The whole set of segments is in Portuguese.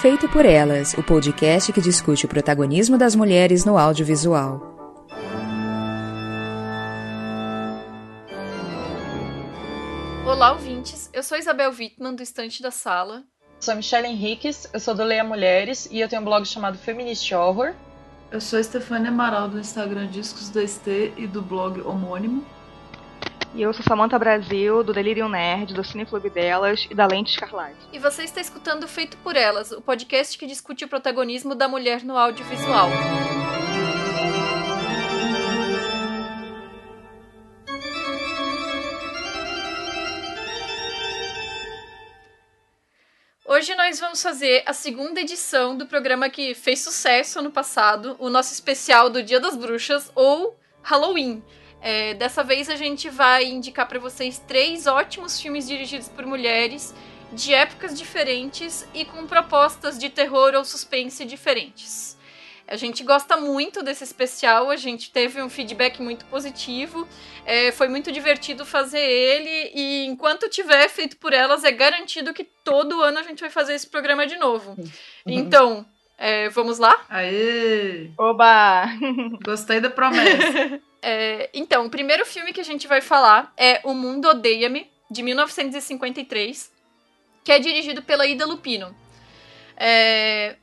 Feito por Elas, o podcast que discute o protagonismo das mulheres no audiovisual. Olá, ouvintes. Eu sou Isabel Wittmann, do Estante da Sala. Sou Michelle Henriques, eu sou do Leia Mulheres e eu tenho um blog chamado Feminist Horror. Eu sou Stefania Amaral, do Instagram Discos da ST e do blog homônimo. E eu sou Samantha Brasil, do Delirium Nerd, do Cineclube Delas e da Lente Escarlate. E você está escutando Feito por Elas, o podcast que discute o protagonismo da mulher no audiovisual. Hoje nós vamos fazer a segunda edição do programa que fez sucesso ano passado, o nosso especial do Dia das Bruxas ou Halloween. É, dessa vez a gente vai indicar para vocês três ótimos filmes dirigidos por mulheres, de épocas diferentes e com propostas de terror ou suspense diferentes. A gente gosta muito desse especial, a gente teve um feedback muito positivo, é, foi muito divertido fazer ele e enquanto tiver feito por elas, é garantido que todo ano a gente vai fazer esse programa de novo. Então, é, vamos lá? Aê! Oba! Gostei da promessa. É, então, o primeiro filme que a gente vai falar é O Mundo Odeia-me, de 1953, que é dirigido pela Ida Lupino. É,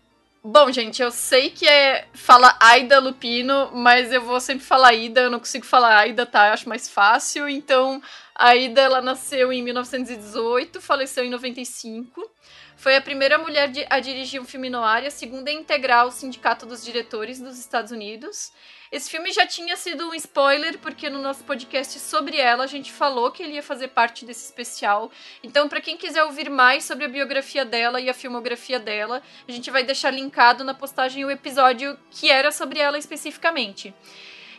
bom, gente, eu sei que é fala Aida Lupino, mas eu vou sempre falar Ida, eu não consigo falar Aida, tá? Eu acho mais fácil. Então, a Ida, ela nasceu em 1918, faleceu em 95. Foi a primeira mulher a dirigir um filme no ar e a segunda a integrar o Sindicato dos Diretores dos Estados Unidos. Esse filme já tinha sido um spoiler, porque no nosso podcast sobre ela a gente falou que ele ia fazer parte desse especial. Então, para quem quiser ouvir mais sobre a biografia dela e a filmografia dela, a gente vai deixar linkado na postagem o episódio que era sobre ela especificamente.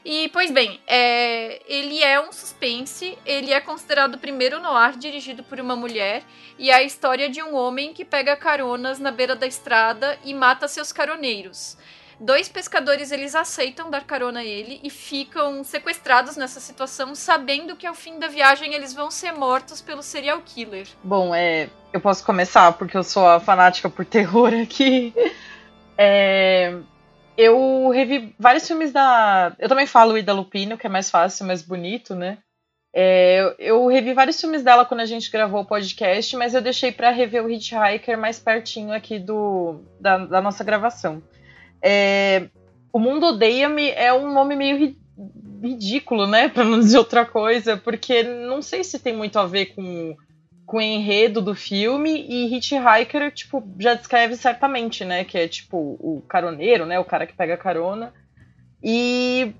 E, pois bem, é, ele é um suspense, ele é considerado o primeiro noir dirigido por uma mulher, e é a história de um homem que pega caronas na beira da estrada e mata seus caroneiros. Dois pescadores eles aceitam dar carona a ele e ficam sequestrados nessa situação, sabendo que ao fim da viagem eles vão ser mortos pelo serial killer. Bom, é, eu posso começar porque eu sou a fanática por terror aqui. É, eu revi vários filmes da. Eu também falo Ida Lupino, que é mais fácil, mais bonito, né? É, eu revi vários filmes dela quando a gente gravou o podcast, mas eu deixei para rever o Hitchhiker mais pertinho aqui do, da, da nossa gravação. É, o Mundo Odeia-me é um nome meio ri ridículo, né? Pra não dizer outra coisa, porque não sei se tem muito a ver com, com o enredo do filme e Hitchhiker, tipo, já descreve certamente, né? Que é tipo o caroneiro, né? O cara que pega carona. E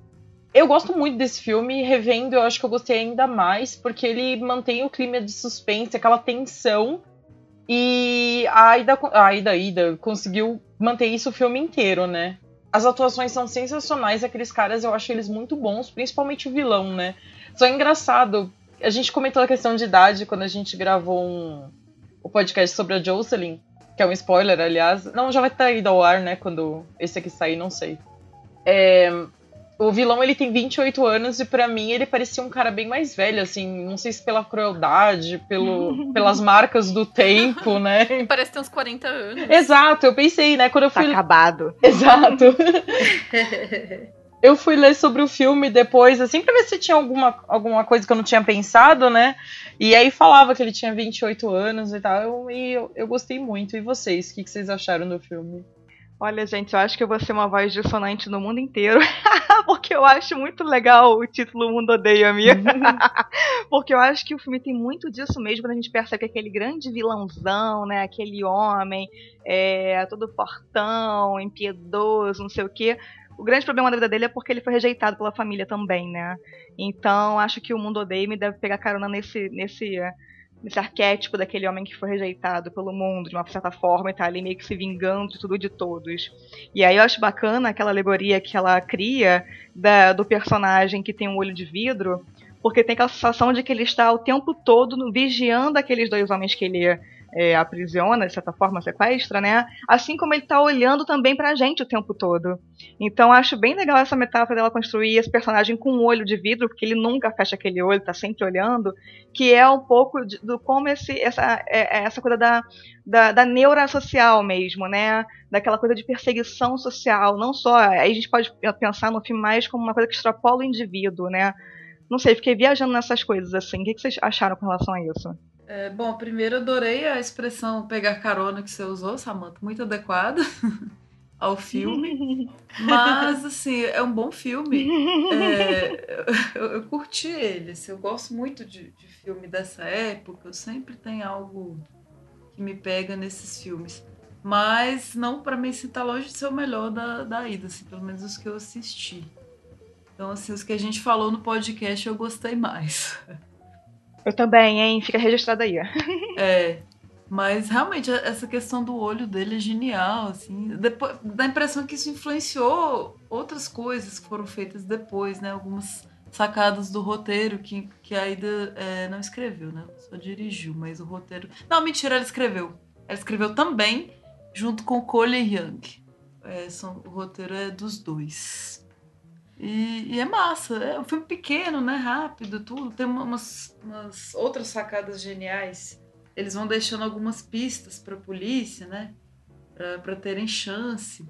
eu gosto muito desse filme, revendo, eu acho que eu gostei ainda mais, porque ele mantém o clima de suspense, aquela tensão. E a Aida, a Aida, a Ida conseguiu manter isso o filme inteiro, né? As atuações são sensacionais, aqueles caras eu acho eles muito bons, principalmente o vilão, né? Só é engraçado, a gente comentou a questão de idade quando a gente gravou um, o podcast sobre a Jocelyn, que é um spoiler, aliás. Não, já vai estar ido ao ar, né? Quando esse aqui sair, não sei. É, o vilão ele tem 28 anos e para mim ele parecia um cara bem mais velho, assim, não sei se pela crueldade, pelo, pelas marcas do tempo, né? Parece ter uns 40 anos. Exato, eu pensei, né, quando eu fui tá acabado. Exato. eu fui ler sobre o filme depois, assim, pra ver se tinha alguma, alguma coisa que eu não tinha pensado, né? E aí falava que ele tinha 28 anos e tal, eu, e eu, eu gostei muito. E vocês, o que, que vocês acharam do filme? Olha, gente, eu acho que eu vou ser uma voz dissonante no mundo inteiro, porque eu acho muito legal o título Mundo Odeia-me. porque eu acho que o filme tem muito disso mesmo, quando a gente percebe que aquele grande vilãozão, né, aquele homem, é, todo fortão, impiedoso, não sei o quê, o grande problema da vida dele é porque ele foi rejeitado pela família também, né? Então, acho que o Mundo Odeia-me deve pegar carona nesse, nesse nesse arquétipo daquele homem que foi rejeitado pelo mundo de uma certa forma e tá ali meio que se vingando de tudo de todos. E aí eu acho bacana aquela alegoria que ela cria da, do personagem que tem um olho de vidro, porque tem aquela sensação de que ele está o tempo todo vigiando aqueles dois homens que ele é, aprisiona, de certa forma, sequestra, né? Assim como ele está olhando também pra gente o tempo todo. Então acho bem legal essa metáfora dela construir esse personagem com um olho de vidro, porque ele nunca fecha aquele olho, está sempre olhando, que é um pouco de, do como esse, essa, é, é essa coisa da, da, da neura social mesmo, né? Daquela coisa de perseguição social, não só. Aí a gente pode pensar no filme mais como uma coisa que extrapola o indivíduo, né? Não sei, fiquei viajando nessas coisas assim. O que vocês acharam com relação a isso? É, bom, primeiro adorei a expressão pegar carona que você usou, Samantha, muito adequada ao filme. Mas, assim, é um bom filme. É, eu, eu, curti ele. Assim, eu gosto muito de, de filme dessa época. Eu sempre tem algo que me pega nesses filmes. Mas não para mim se tá longe de ser o melhor da, da ida, assim, pelo menos os que eu assisti. Então, assim, os que a gente falou no podcast eu gostei mais. Eu também, hein? Fica registrado aí. é. Mas realmente essa questão do olho dele é genial, assim. Depois, dá a impressão que isso influenciou outras coisas que foram feitas depois, né? Algumas sacadas do roteiro que, que a Aida é, não escreveu, né? Só dirigiu, mas o roteiro. Não, mentira, ela escreveu. Ela escreveu também, junto com Cole Young. É, são, o roteiro é dos dois. E, e, é massa. É um filme pequeno, né? Rápido, tudo. Tem umas, umas outras sacadas geniais. Eles vão deixando algumas pistas pra polícia, né? Pra terem chance.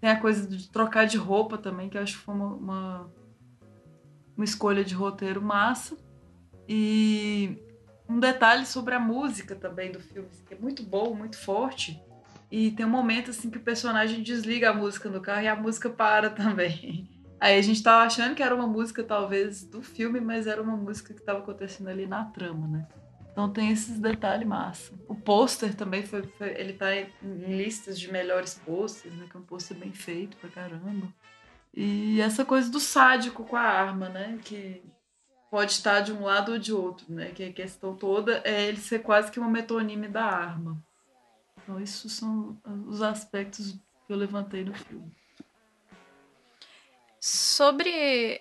Tem a coisa de trocar de roupa também, que eu acho que foi uma, uma, uma escolha de roteiro massa. E um detalhe sobre a música também do filme, que é muito bom, muito forte. E tem um momento assim que o personagem desliga a música no carro e a música para também. Aí a gente tava achando que era uma música, talvez, do filme, mas era uma música que tava acontecendo ali na trama, né? Então tem esses detalhes massa. O pôster também foi, foi, Ele tá em, listas de melhores pôsteres, né? Que é um pôster bem feito pra caramba. E essa coisa do sádico com a arma, né? Que pode estar de um lado ou de outro, né? Que a questão toda é ele ser quase que uma metonime da arma. Então, isso são os aspectos que eu levantei no filme. Sobre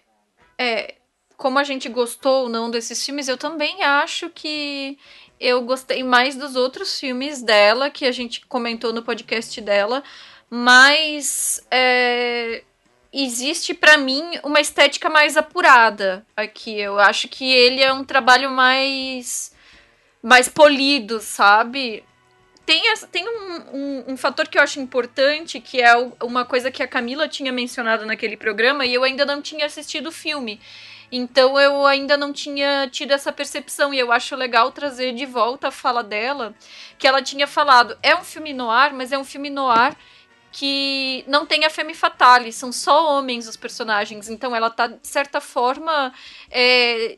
é, como a gente gostou ou não desses filmes, eu também acho que eu gostei mais dos outros filmes dela, que a gente comentou no podcast dela, mas é, existe para mim uma estética mais apurada aqui. Eu acho que ele é um trabalho mais mais polido, sabe? Tem, tem um, um, um, fator que eu acho importante, que é uma coisa que a Camila tinha mencionado naquele programa e eu ainda não tinha assistido o filme. Então eu ainda não tinha tido essa percepção e eu acho legal trazer de volta a fala dela, que ela tinha falado, é um filme noir, mas é um filme noir que não tem a femme fatale, são só homens os personagens. Então ela tá, de certa forma, é,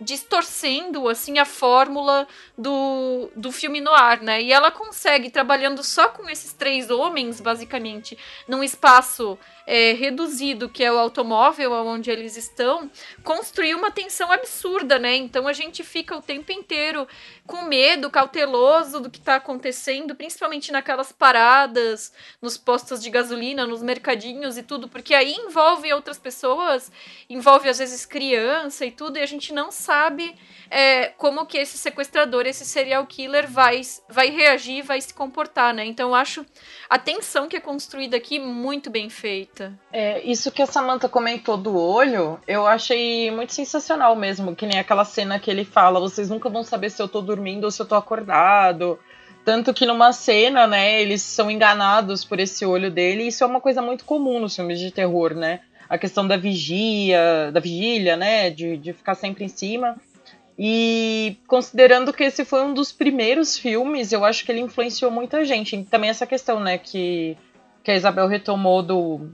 distorcendo assim a fórmula do, do filme no ar, né? E ela consegue trabalhando só com esses três homens, basicamente, num espaço é, reduzido, que é o automóvel onde eles estão, construir uma tensão absurda, né? Então a gente fica o tempo inteiro com medo, cauteloso do que está acontecendo, principalmente naquelas paradas, nos postos de gasolina, nos mercadinhos e tudo, porque aí envolve outras pessoas, envolve às vezes criança e tudo, e a gente não sabe é, como que esse sequestrador, esse serial killer vai, vai reagir, vai se comportar, né? Então eu acho a tensão que é construída aqui muito bem feita. É, isso que a Samantha comentou do olho, eu achei muito sensacional mesmo, que nem aquela cena que ele fala, vocês nunca vão saber se eu tô dormindo ou se eu tô acordado. Tanto que numa cena, né, eles são enganados por esse olho dele, e isso é uma coisa muito comum nos filmes de terror, né? A questão da vigia, da vigília, né, de, de ficar sempre em cima. E considerando que esse foi um dos primeiros filmes, eu acho que ele influenciou muita gente. E também essa questão, né, que que a Isabel retomou do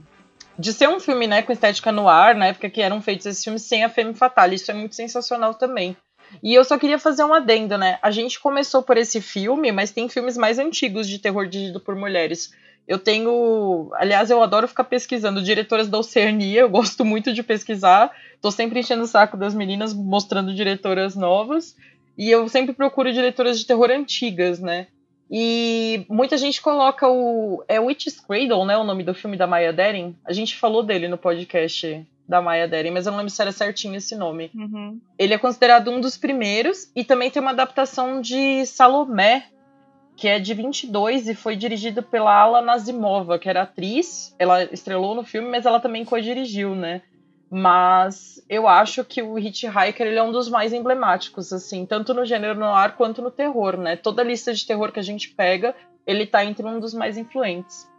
de ser um filme, né, com estética no ar, na época que eram feitos esses filmes sem a Femme Fatale. Isso é muito sensacional também. E eu só queria fazer um adendo, né? A gente começou por esse filme, mas tem filmes mais antigos de terror dirigido por mulheres. Eu tenho. Aliás, eu adoro ficar pesquisando diretoras da Oceania, eu gosto muito de pesquisar. Tô sempre enchendo o saco das meninas, mostrando diretoras novas. E eu sempre procuro diretoras de terror antigas, né? E muita gente coloca o. É Witch's Cradle, né? O nome do filme da Maya Deren. A gente falou dele no podcast da Maya Deren, mas eu não lembro se era certinho esse nome. Uhum. Ele é considerado um dos primeiros. E também tem uma adaptação de Salomé, que é de 22 e foi dirigido pela Ala Nazimova, que era atriz. Ela estrelou no filme, mas ela também co-dirigiu, né? Mas eu acho que o Hitchhiker ele é um dos mais emblemáticos, assim, tanto no gênero noir quanto no terror, né? Toda lista de terror que a gente pega, ele tá entre um dos mais influentes.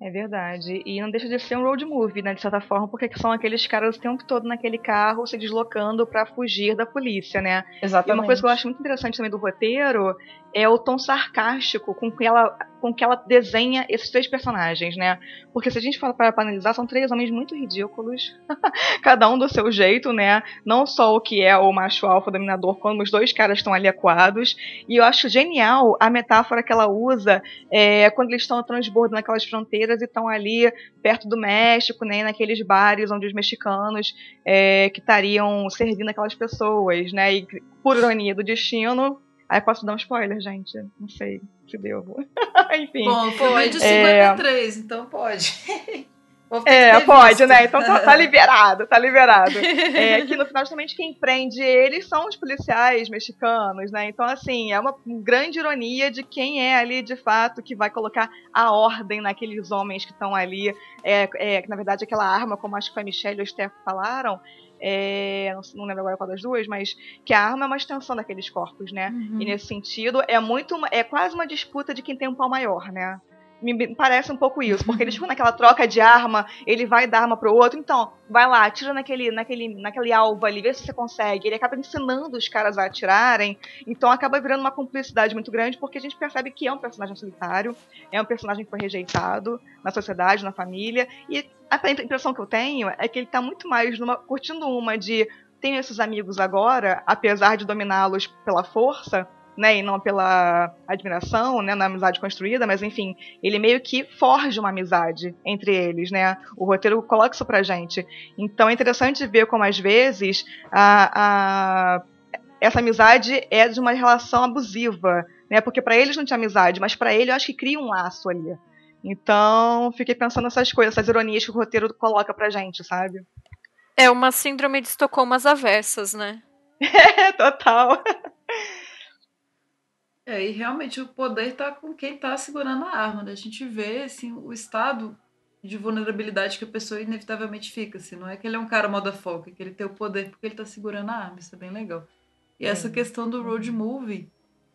É verdade. E não deixa de ser um road movie, né, de certa forma, porque são aqueles caras o tempo todo naquele carro se deslocando para fugir da polícia, né? Exatamente. E uma coisa que eu acho muito interessante também do roteiro é o tom sarcástico com que ela, com que ela desenha esses três personagens, né? Porque se a gente fala para analisar, são três homens muito ridículos, cada um do seu jeito, né? Não só o que é o macho alfa dominador, como os dois caras estão ali acuados. E eu acho genial a metáfora que ela usa é, quando eles estão transbordando aquelas fronteiras e estão ali perto do México, né? Naqueles bares onde os mexicanos é, que estariam servindo aquelas pessoas, né? E por ironia do destino, Aí posso dar um spoiler, gente? Não sei se devo. Enfim. Bom, foi de 53, é... então pode. É, pode, né? Então tá, tá, liberado, tá liberado. É, que no final, justamente, quem prende eles são os policiais mexicanos, né? Então, assim, é uma grande ironia de quem é ali, de fato, que vai colocar a ordem naqueles homens que estão ali. É, é, na verdade, aquela arma, como acho que a Michelle e o Steph falaram, é, não, lembro agora qual das duas, mas que a arma é uma extensão daqueles corpos, né? Uhum. E nesse sentido, é muito, é quase uma disputa de quem tem um pau maior, né? Me parece um pouco isso, porque eles ficam naquela troca de arma, ele vai dar arma pro outro, então, vai lá, atira naquele, naquele, naquele alvo ali, vê se você consegue. Ele acaba ensinando os caras a atirarem, então acaba virando uma cumplicidade muito grande, porque a gente percebe que é um personagem solitário, é um personagem que foi rejeitado na sociedade, na família, e a impressão que eu tenho é que ele tá muito mais numa, curtindo uma de tenho esses amigos agora, apesar de dominá-los pela força, né, e não pela admiração, né, na amizade construída, mas enfim, ele meio que forja uma amizade entre eles, né? O roteiro coloca isso pra gente. Então é interessante ver como às vezes a, a essa amizade é de uma relação abusiva, né? Porque para eles não tinha amizade, mas para ele eu acho que cria um laço ali. Então, fiquei pensando nessas coisas, essas ironias que o roteiro coloca pra gente, sabe? É uma síndrome de Estocolmo às avessas, né? É, total. É, e realmente o poder está com quem está segurando a arma. Né? A gente vê assim, o estado de vulnerabilidade que a pessoa inevitavelmente fica. Assim, não é que ele é um cara moda foca, é que ele tem o poder porque ele está segurando a arma. Isso é bem legal. E é. essa questão do road movie,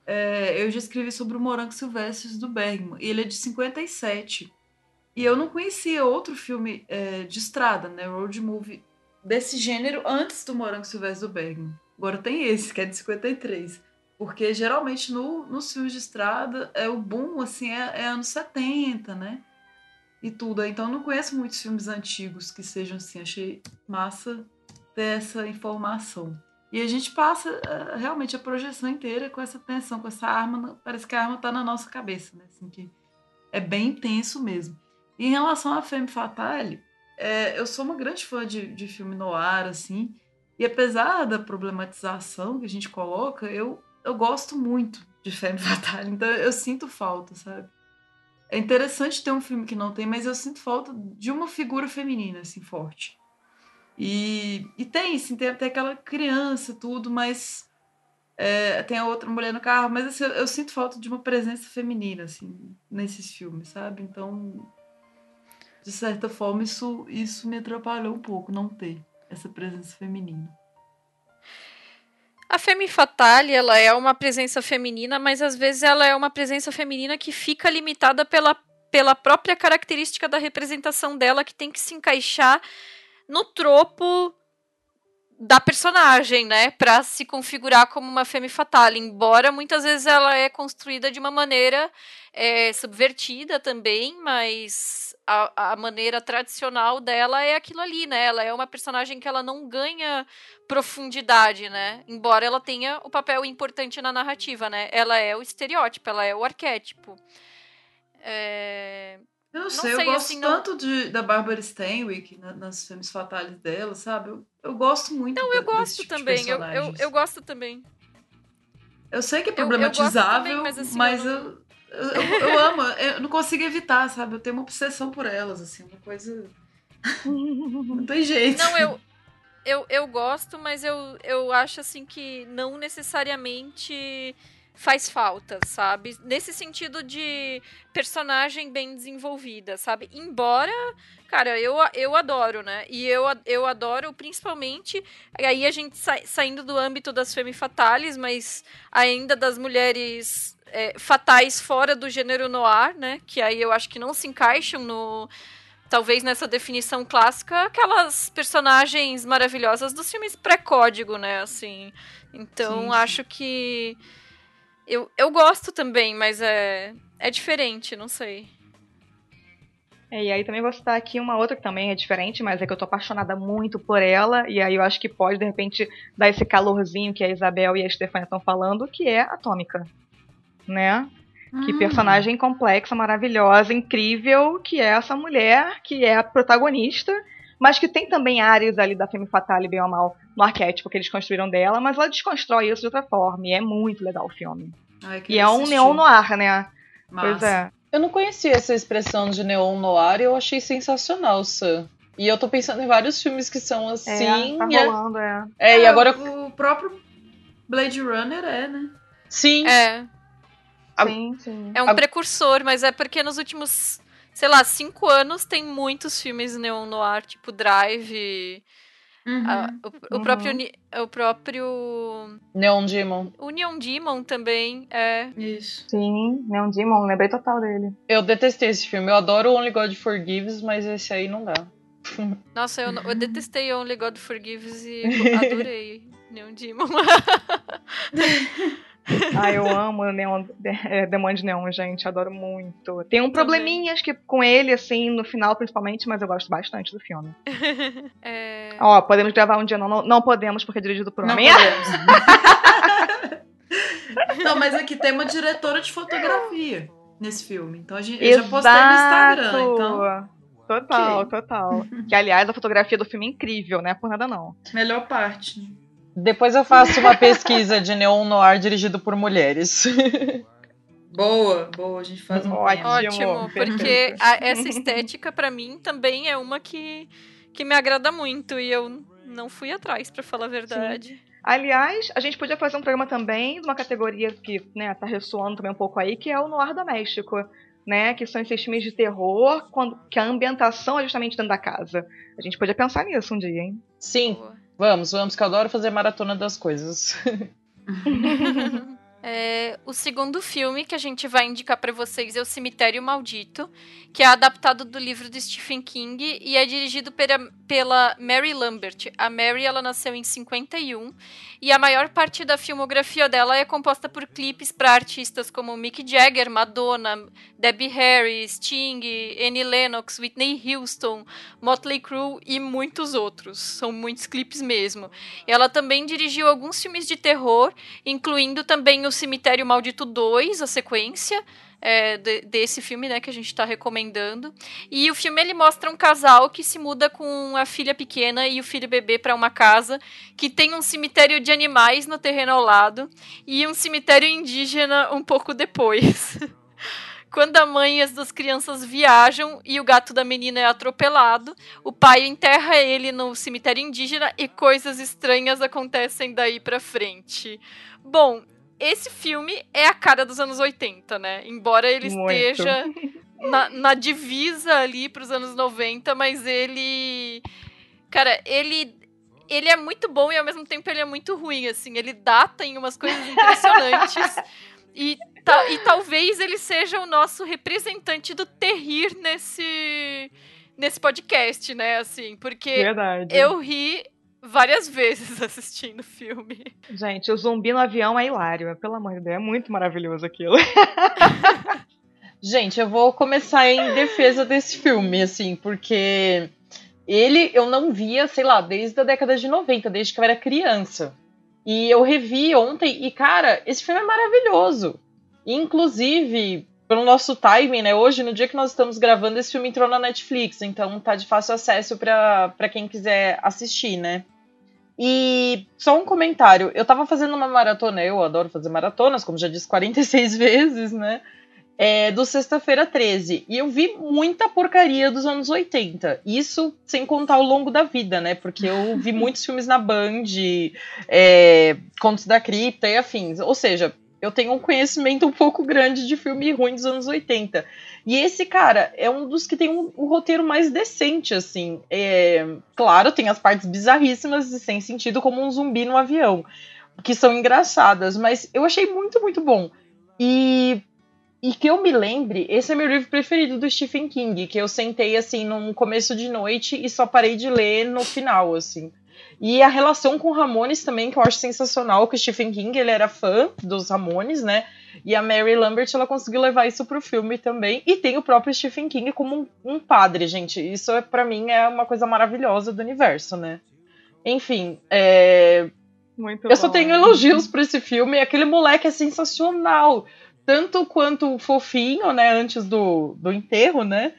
é, eu já escrevi sobre o Morango Silvestres do Bergman. E ele é de 57. E eu não conhecia outro filme é, de estrada, né? Road movie desse gênero antes do Morango Silvestre do Bergman. Agora tem esse, que é de 53. Porque geralmente no, nos filmes de estrada é o boom, assim, é, é anos 70, né? E tudo. Então não conheço muitos filmes antigos que sejam assim. Achei massa ter essa informação. E a gente passa uh, realmente a projeção inteira com essa tensão, com essa arma. Parece que a arma tá na nossa cabeça, né? Assim, que é bem intenso mesmo. E em relação a Femme Fatale, é, eu sou uma grande fã de, de filme noir, assim. E apesar da problematização que a gente coloca, eu eu gosto muito de Femme Fatale, então eu sinto falta, sabe? É interessante ter um filme que não tem, mas eu sinto falta de uma figura feminina, assim, forte. E, e tem, assim, tem até aquela criança, tudo, mas é, tem a outra mulher no carro, mas assim, eu, eu, sinto falta de uma presença feminina, assim, nesses filmes, sabe? Então, de certa forma, isso, isso me atrapalhou um pouco, não ter essa presença feminina. A Femme Fatale, ela é uma presença feminina, mas às vezes ela é uma presença feminina que fica limitada pela, pela própria característica da representação dela, que tem que se encaixar no tropo da personagem, né, para se configurar como uma femme fatale, embora muitas vezes ela é construída de uma maneira é, subvertida também, mas a, a, maneira tradicional dela é aquilo ali, né? Ela é uma personagem que ela não ganha profundidade, né? Embora ela tenha o papel importante na narrativa, né? Ela é o estereótipo, ela é o arquétipo. É... Eu não, sei, sei, eu gosto assim, tanto não... de, da Barbara Stanwyck na, nas filmes fatales dela, sabe? Eu, eu gosto muito Não, eu gosto tipo também, eu, eu, eu, gosto também. Eu sei que é problematizável, também, mas, assim, mas eu, eu, eu, amo, eu não consigo evitar, sabe? Eu tenho uma obsessão por elas, assim, uma coisa. não tem jeito. Não, eu, eu, eu gosto, mas eu, eu acho assim que não necessariamente faz falta, sabe? Nesse sentido de personagem bem desenvolvida, sabe? Embora, cara, eu, eu adoro, né? E eu, eu adoro principalmente. Aí a gente sa, saindo do âmbito das femme fatales, mas ainda das mulheres é, fatais fora do gênero noir, né? Que aí eu acho que não se encaixam no. Talvez nessa definição clássica, aquelas personagens maravilhosas dos filmes pré-código, né? Assim. Então, sim, sim. acho que eu, eu gosto também, mas é, é diferente, não sei. É, e aí também vou citar aqui uma outra que também é diferente, mas é que eu tô apaixonada muito por ela, e aí eu acho que pode, de repente, dar esse calorzinho que a Isabel e a Stefania estão falando, que é Atômica. Né? Que hum. personagem complexa, maravilhosa, incrível, que é essa mulher, que é a protagonista, mas que tem também áreas ali da Femme Fatale, bem ou mal, no arquétipo que eles construíram dela, mas ela desconstrói isso de outra forma, e é muito legal o filme. Ai, e é um neon noir, né? Massa. Pois é. Eu não conhecia essa expressão de neon noir e eu achei sensacional, Sam. E eu tô pensando em vários filmes que são assim. É, tá é rolando, é. É, é e agora. O próprio Blade Runner é, né? Sim. É. Sim, sim. É um precursor, mas é porque nos últimos sei lá, cinco anos tem muitos filmes neon noir, tipo Drive. Uhum, a, o, uhum. próprio o próprio Neon Demon. O Neon Demon também é. Isso. Sim, Neon Demon, lembrei total dele. Eu detestei esse filme. Eu adoro Only God Forgives, mas esse aí não dá. Nossa, eu, eu detestei Only God Forgives e adorei Neon Demon. ah, eu amo Neon, é, Demônio de Neon, gente. Adoro muito. Tem um probleminha, acho que com ele, assim, no final principalmente, mas eu gosto bastante do filme. é... Ó, podemos gravar um dia, não, não, não podemos, porque é dirigido por homem. Não podemos. não, mas aqui tem uma diretora de fotografia nesse filme. Então a gente, eu já postei no Instagram, então... Total, okay. total. que, aliás, a fotografia do filme é incrível, né? Por nada não. Melhor parte. Depois eu faço uma pesquisa de neon noir dirigido por mulheres. Boa, boa, a gente faz um ótimo, ótimo porque a, essa estética para mim também é uma que, que me agrada muito e eu não fui atrás para falar a verdade. Sim. Aliás, a gente podia fazer um programa também de uma categoria que, né, tá ressoando também um pouco aí, que é o noir doméstico, né, que são esses filmes de terror quando que a ambientação é justamente dentro da casa. A gente podia pensar nisso um dia, hein? Sim. Boa. Vamos, vamos, que eu adoro fazer maratona das coisas. É, o segundo filme que a gente vai indicar para vocês é O Cemitério Maldito, que é adaptado do livro de Stephen King e é dirigido pela, pela Mary Lambert. A Mary ela nasceu em 51 e a maior parte da filmografia dela é composta por clipes para artistas como Mick Jagger, Madonna, Debbie Harry, Sting, Annie Lennox, Whitney Houston, Motley Crue e muitos outros. São muitos clipes mesmo. Ela também dirigiu alguns filmes de terror, incluindo também O Cemitério Maldito 2, a sequência, é, de, desse filme, né, que a gente está recomendando. E o filme ele mostra um casal que se muda com a filha pequena e o filho bebê para uma casa que tem um cemitério de animais no terreno ao lado e um cemitério indígena um pouco depois. Quando a mãe e as duas crianças viajam e o gato da menina é atropelado, o pai enterra ele no cemitério indígena e coisas estranhas acontecem daí para frente. Bom, esse filme é a cara dos anos 80, né? Embora ele Muito. esteja na, na divisa ali pros anos 90, mas ele. Cara, ele. Ele é muito bom e ao mesmo tempo ele é muito ruim, assim. Ele data em umas coisas impressionantes. e, ta, e talvez ele seja o nosso representante do terrir nesse, nesse podcast, né? Assim, porque Verdade. eu ri várias vezes assistindo o filme. Gente, o zumbi no avião é hilário. Pelo amor de Deus, é muito maravilhoso aquilo. Gente, eu vou começar em defesa desse filme, assim, porque ele eu não via, sei lá, desde a década de 90, desde que eu era criança. E eu revi ontem e, cara, esse filme é maravilhoso. Inclusive, pelo nosso timing, né? Hoje, no dia que nós estamos gravando, esse filme entrou na Netflix, então tá de fácil acesso para quem quiser assistir, né? E só um comentário. Eu tava fazendo uma maratona, eu adoro fazer maratonas, como já disse 46 vezes, né? É, do Sexta-feira 13. E eu vi muita porcaria dos anos 80. Isso sem contar ao longo da vida, né? Porque eu vi muitos filmes na Band, é, Contos da Cripta e afins. Ou seja, eu tenho um conhecimento um pouco grande de filme ruim dos anos 80. E esse cara é um dos que tem um, um roteiro mais decente, assim. É, claro, tem as partes bizarríssimas e sem sentido, como um zumbi no avião, que são engraçadas, mas eu achei muito, muito bom. E, e que eu me lembre, esse é meu livro preferido do Stephen King, que eu sentei, assim, num começo de noite e só parei de ler no final, assim. E a relação com Ramones também, que eu acho sensacional, que o Stephen King, ele era fã dos Ramones, né? E a Mary Lambert, ela conseguiu levar isso pro filme também. E tem o próprio Stephen King como um, um padre, gente. Isso, é, para mim, é uma coisa maravilhosa do universo, né? Enfim, é... Muito eu bom. só tenho elogios pra esse filme. Aquele moleque é sensacional. Tanto quanto fofinho, né? Antes do, do enterro, né?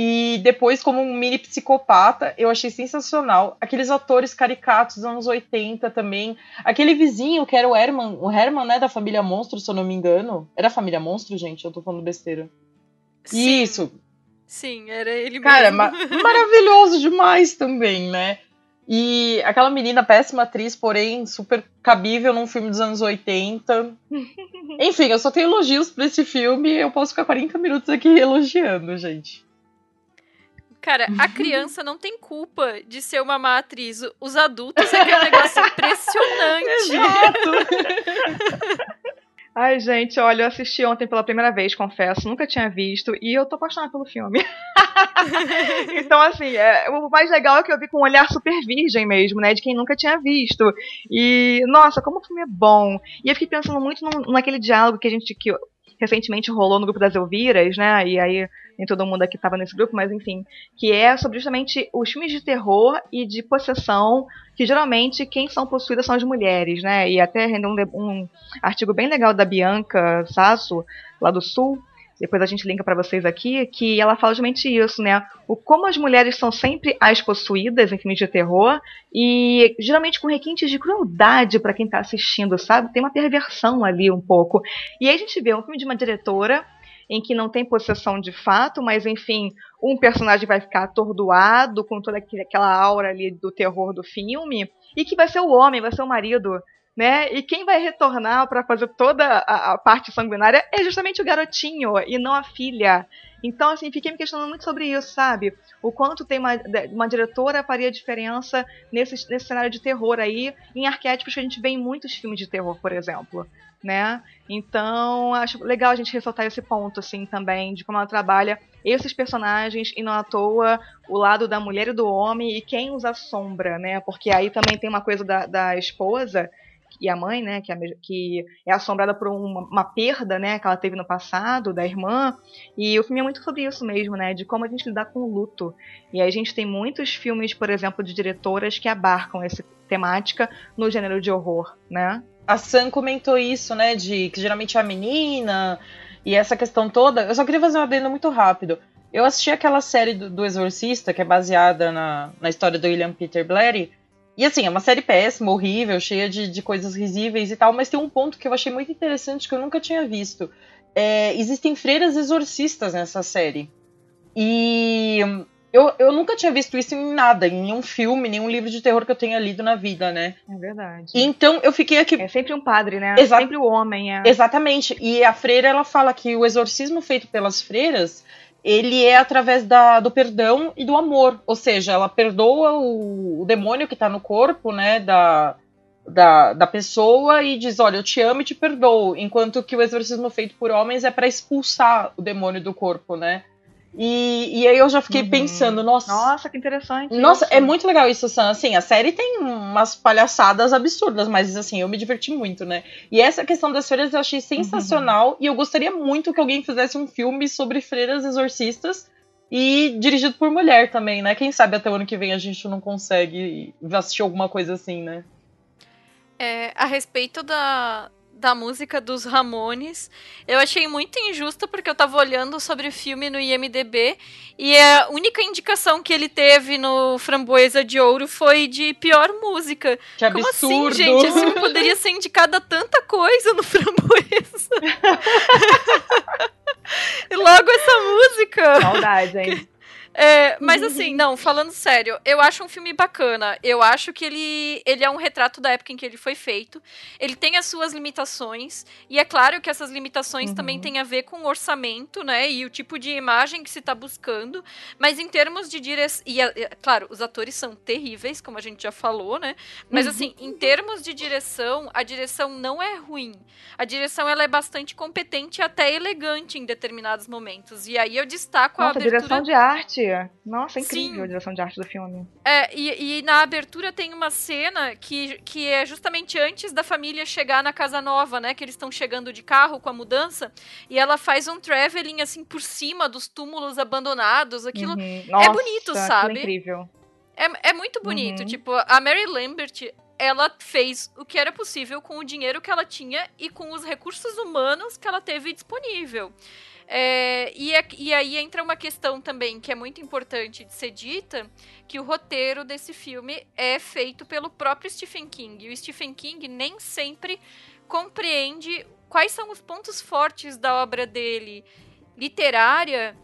E depois, como um mini psicopata, eu achei sensacional. Aqueles atores caricatos dos anos 80 também. Aquele vizinho que era o Herman, o Herman, né, da família Monstro, se eu não me engano. Era a família Monstro, gente? Eu tô falando besteira. Sim. Isso. Sim, era ele Cara, mesmo. ma maravilhoso demais também, né? E aquela menina, péssima atriz, porém super cabível num filme dos anos 80. Enfim, eu só tenho elogios pra esse filme. Eu posso ficar 40 minutos aqui elogiando, gente. Cara, a criança não tem culpa de ser uma má atriz. Os adultos é que é um negócio impressionante. Ai, gente, olha, eu assisti ontem pela primeira vez, confesso, nunca tinha visto, e eu tô apaixonada pelo filme. então, assim, é, o mais legal é que eu vi com um olhar super virgem mesmo, né, de quem nunca tinha visto. E, nossa, como o filme é bom. E eu fiquei pensando muito no, naquele diálogo que a gente, que recentemente rolou no grupo das Elviras, né, e aí nem todo mundo aqui estava nesse grupo, mas enfim, que é sobre justamente os filmes de terror e de possessão, que geralmente quem são possuídas são as mulheres, né? E até rendeu um, um artigo bem legal da Bianca Sasso, lá do Sul, depois a gente linka para vocês aqui, que ela fala justamente isso, né? O como as mulheres são sempre as possuídas em filmes de terror e geralmente com requintes de crueldade para quem tá assistindo, sabe? Tem uma perversão ali um pouco. E aí a gente vê um filme de uma diretora em que não tem possessão de fato, mas enfim, um personagem vai ficar atordoado com toda aquela aura ali do terror do filme, e que vai ser o homem, vai ser o marido, né? E quem vai retornar para fazer toda a, a, parte sanguinária é justamente o garotinho e não a filha. Então, assim, fiquei me questionando muito sobre isso, sabe? O quanto tem uma, uma diretora faria diferença nesse, nesse cenário de terror aí, em arquétipos que a gente vê em muitos filmes de terror, por exemplo né? Então, acho legal a gente ressaltar esse ponto, assim, também, de como ela trabalha esses personagens e não à toa o lado da mulher e do homem e quem os assombra, né? Porque aí também tem uma coisa da, da esposa e a mãe, né, que é, que é assombrada por uma, uma, perda, né, que ela teve no passado da irmã. E o filme é muito sobre isso mesmo, né, de como a gente lidar com o luto. E aí a gente tem muitos filmes, por exemplo, de diretoras que abarcam essa temática no gênero de horror, né? a Sam comentou isso, né? De que geralmente é a menina e essa questão toda. Eu só queria fazer uma adendo muito rápido. Eu assisti aquela série do, do Exorcista, que é baseada na, na história do William Peter Blatty. E assim, é uma série péssima, horrível, cheia de, de coisas risíveis e tal, mas tem um ponto que eu achei muito interessante que eu nunca tinha visto. É, existem freiras exorcistas nessa série. E eu, eu nunca tinha visto isso em nada, em nenhum filme, nenhum livro de terror que eu tenha lido na vida, né? É verdade. Então eu fiquei aqui. É sempre um padre, né? Exa sempre o homem, é. Exatamente. E a freira, ela fala que o exorcismo feito pelas freiras, ele é através da, do perdão e do amor. Ou seja, ela perdoa o, o demônio que tá no corpo, né? Da, da, da pessoa e diz: Olha, eu te amo e te perdoo. Enquanto que o exorcismo feito por homens é para expulsar o demônio do corpo, né? E, e aí eu já fiquei uhum. pensando, nossa. Nossa, que interessante. Nossa, isso. é muito legal isso, Sam. Assim, a série tem umas palhaçadas absurdas, mas assim, eu me diverti muito, né? E essa questão das freiras eu achei sensacional. Uhum. E eu gostaria muito que alguém fizesse um filme sobre freiras exorcistas e dirigido por mulher também, né? Quem sabe até o ano que vem a gente não consegue assistir alguma coisa assim, né? É, a respeito da, da música dos Ramones. Eu achei muito injusta porque eu tava olhando sobre o filme no IMDB e a única indicação que ele teve no Framboesa de Ouro foi de pior música. Que absurdo. Como assim, gente? Filme poderia ser indicado a tanta coisa no Framboesa. e logo essa música. Saudade, hein? É, mas assim, não, falando sério, eu acho um filme bacana. Eu acho que ele, ele é um retrato da época em que ele foi feito. Ele tem as suas limitações. E é claro que essas limitações uhum. também têm a ver com o orçamento, né? E o tipo de imagem que se está buscando. Mas em termos de direção. E, claro, os atores são terríveis, como a gente já falou, né? Mas uhum. assim, em termos de direção, a direção não é ruim. A direção ela é bastante competente e até elegante em determinados momentos. E aí eu destaco Nossa, a abertura... direção de arte nossa, é incrível Sim. a direção de arte do filme. É, e, e, na abertura tem uma cena que, que é justamente antes da família chegar na casa nova, né? Que eles estão chegando de carro com a mudança. E ela faz um traveling, assim, por cima dos túmulos abandonados. Aquilo uhum. é Nossa, é bonito, sabe? É incrível. É, é muito bonito. Uhum. Tipo, a Mary Lambert, ela fez o que era possível com o dinheiro que ela tinha e com os recursos humanos que ela teve disponível. É, e, é, e aí entra uma questão também que é muito importante de ser dita, que o roteiro desse filme é feito pelo próprio Stephen King. O Stephen King nem sempre compreende quais são os pontos fortes da obra dele literária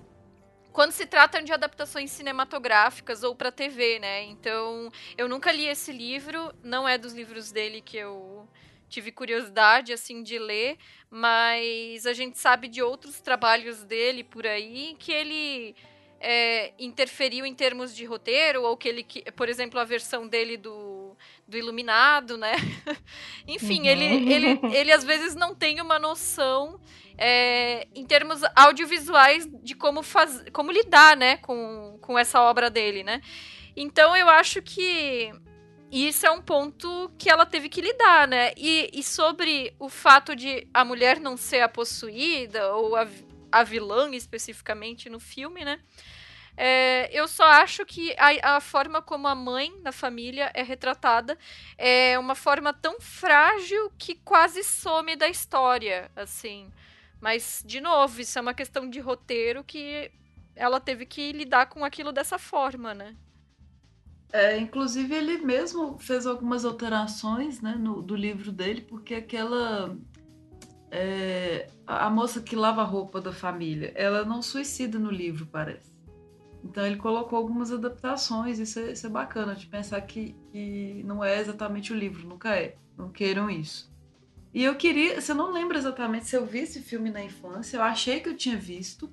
quando se trata de adaptações cinematográficas ou para TV, né? Então, eu nunca li esse livro, não é dos livros dele que eu tive curiosidade assim de ler, mas a gente sabe de outros trabalhos dele por aí que ele é, interferiu em termos de roteiro, ou que ele, por exemplo, a versão dele do, do Iluminado, né? Enfim, uhum. ele, ele, ele às vezes não tem uma noção é, em termos audiovisuais de como, faz, como lidar né, com, com essa obra dele, né? Então eu acho que e isso é um ponto que ela teve que lidar, né? E, e sobre o fato de a mulher não ser a possuída, ou a, a vilã especificamente no filme, né? É, eu só acho que a, a, forma como a mãe da família é retratada é uma forma tão frágil que quase some da história, assim. Mas, de novo, isso é uma questão de roteiro que ela teve que lidar com aquilo dessa forma, né? É, inclusive, ele mesmo fez algumas alterações né, no, do livro dele, porque aquela. É, a moça que lava a roupa da família, ela não suicida no livro, parece. Então ele colocou algumas adaptações, isso é, isso é bacana, de pensar que, que não é exatamente o livro, nunca é. Não queiram isso. E eu queria, você não lembra exatamente se eu vi esse filme na infância, eu achei que eu tinha visto,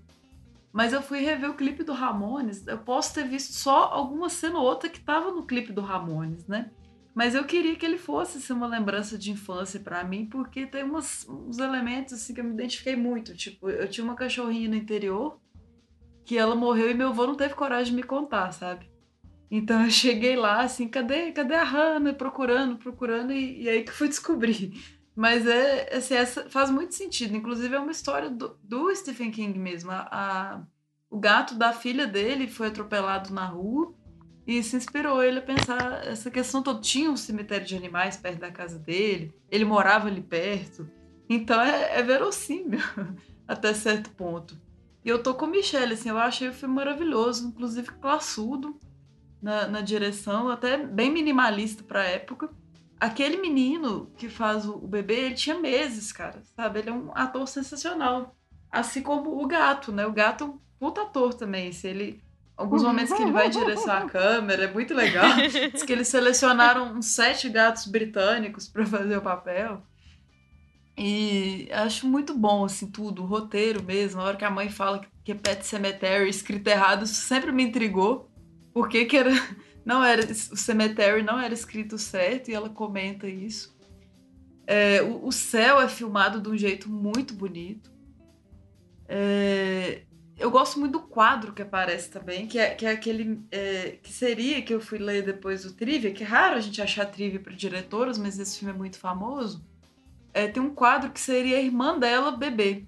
mas eu fui rever o clipe do Ramones. Eu posso ter visto só alguma cena ou outra que tava no clipe do Ramones, né? Mas eu queria que ele fosse assim, uma lembrança de infância para mim, porque tem umas, uns elementos assim que eu me identifiquei muito. Tipo, eu tinha uma cachorrinha no interior que ela morreu e meu avô não teve coragem de me contar, sabe? Então eu cheguei lá, assim, cadê, cadê a Hannah? Procurando, procurando, e, e aí que fui descobrir. Mas é, assim, essa faz muito sentido. Inclusive, é uma história do, do Stephen King mesmo. A, a, o gato da filha dele foi atropelado na rua e se inspirou ele a pensar essa questão toda. Tinha um cemitério de animais perto da casa dele, ele morava ali perto. Então é, é verossímil até certo ponto. E eu tô com Michelle, assim, eu achei o filme maravilhoso, inclusive classudo na, na direção, até bem minimalista pra época aquele menino que faz o bebê, ele tinha meses, cara, sabe? Ele é um ator sensacional. Assim como o gato, né? O gato é um puta ator também. Se ele. Alguns momentos que ele vai direção à câmera, é muito legal. Diz que eles selecionaram uns sete gatos britânicos para fazer o papel. E acho muito bom, assim, tudo, o roteiro mesmo. A hora que a mãe fala que é Pet Cemetery escrito errado, isso sempre me intrigou. Por que, que era não era o cemitério não era escrito certo e ela comenta isso. É, o, o, céu é filmado de um jeito muito bonito. É, eu gosto muito do quadro que aparece também, que é, que é aquele. É, que seria, que eu fui ler depois do Trivia, que é raro a gente achar trivia para diretoras, mas esse filme é muito famoso. É, tem um quadro que seria a irmã dela bebê.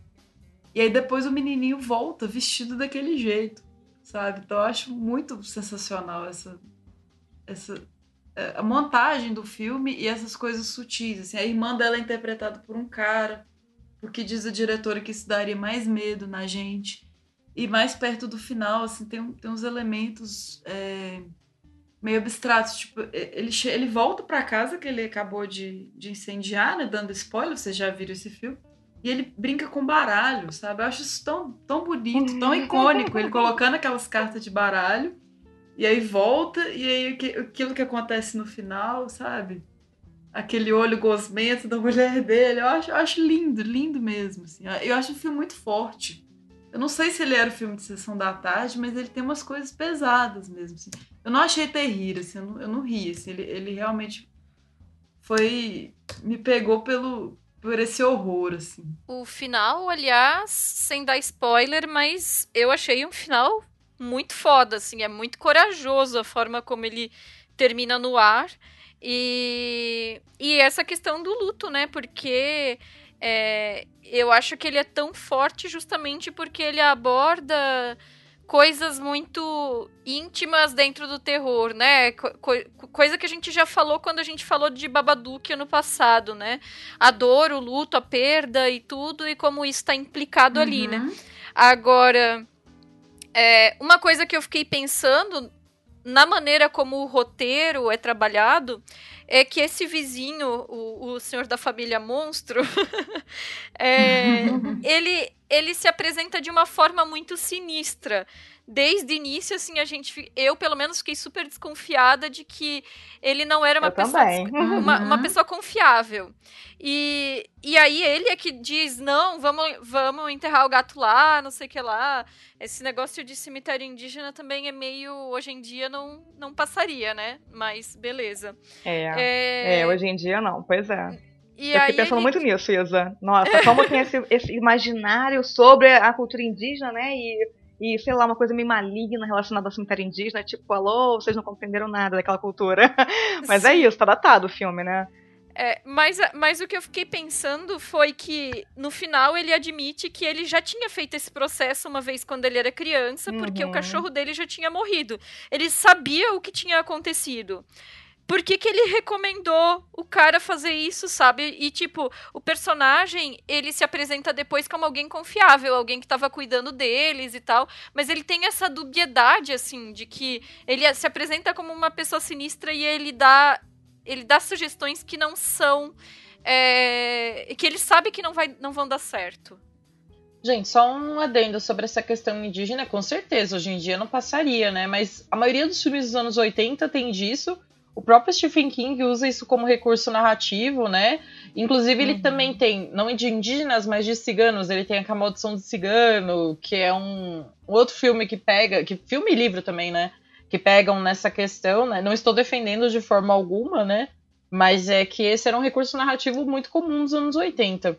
E aí depois o menininho volta vestido daquele jeito, sabe? Então eu acho muito sensacional essa, essa é, a montagem do filme e essas coisas sutis. Assim, a irmã dela é interpretada por um cara, porque diz a diretora que isso daria mais medo na gente. E mais perto do final, assim, tem, tem uns elementos é, meio abstratos. Tipo, ele, ele volta para casa que ele acabou de, de incendiar, né? Dando spoiler, vocês já viram esse filme. E ele brinca com baralho, sabe? Eu acho isso tão, tão bonito, tão icônico. Ele colocando aquelas cartas de baralho. E aí volta, e aí aquilo que acontece no final, sabe? Aquele olho gosmento da mulher dele. Eu acho, eu acho lindo, lindo mesmo. Assim. Eu acho um filme muito forte. Eu não sei se ele era o filme de sessão da tarde, mas ele tem umas coisas pesadas mesmo. Assim. Eu não achei terrível, assim, eu, não, eu não ri. Assim, ele, ele realmente foi. me pegou pelo, por esse horror, assim. O final, aliás, sem dar spoiler, mas eu achei um final muito foda, assim, é muito corajoso a forma como ele termina no ar. E, e essa questão do luto, né? Porque é, eu acho que ele é tão forte justamente porque ele aborda coisas muito íntimas dentro do terror, né? Co coisa que a gente já falou quando a gente falou de Babadook ano passado, né? A dor, o luto, a perda e tudo, e como isso está implicado uhum. ali, né? Uhum. Agora, é, uma coisa que eu fiquei pensando na maneira como o roteiro é trabalhado é que esse vizinho, o, o senhor da família monstro, é, ele, ele se apresenta de uma forma muito sinistra desde o início, assim, a gente. Eu, pelo menos, fiquei super desconfiada de que ele não era uma, pessoa, uma, uma, pessoa confiável. E, e aí ele é que diz: não, vamos, vamos enterrar o gato lá, não sei o que lá. Esse negócio de cemitério indígena também é meio. Hoje em dia não, não passaria, né? Mas beleza. É, é... é hoje em dia não, pois é. E eu fiquei pensando ele... muito nisso, Isa. Nossa, como tem esse, esse imaginário sobre a cultura indígena, né? E e, sei lá, uma coisa meio maligna relacionada ao cemitério indígena, tipo, alô, vocês não compreenderam nada daquela cultura. mas é Sim. é isso, tá datado o filme, né? É, mas, mas o que eu fiquei pensando foi que no final ele admite que ele já tinha feito esse processo uma vez quando ele era criança, porque uhum. o cachorro dele já tinha morrido. Ele sabia o que tinha acontecido por que, que ele recomendou o cara fazer isso, sabe? E, tipo, o personagem, ele se apresenta depois como alguém confiável, alguém que tava cuidando deles e tal. Mas ele tem essa dubiedade, assim, de que ele se apresenta como uma pessoa sinistra e ele dá. Ele dá sugestões que não são. É, que ele sabe que não, vai, não vão dar certo. Gente, só um adendo sobre essa questão indígena, com certeza, hoje em dia não passaria, né? Mas a maioria dos filmes dos anos 80 tem disso. O próprio Stephen King usa isso como recurso narrativo, né? Inclusive, ele uhum. também tem, não de indígenas, mas de ciganos. Ele tem A Maldição do Cigano, que é um, outro filme que pega, que filme e livro também, né? Que pegam nessa questão, né? Não estou defendendo de forma alguma, né? Mas é que esse era um recurso narrativo muito comum nos anos 80.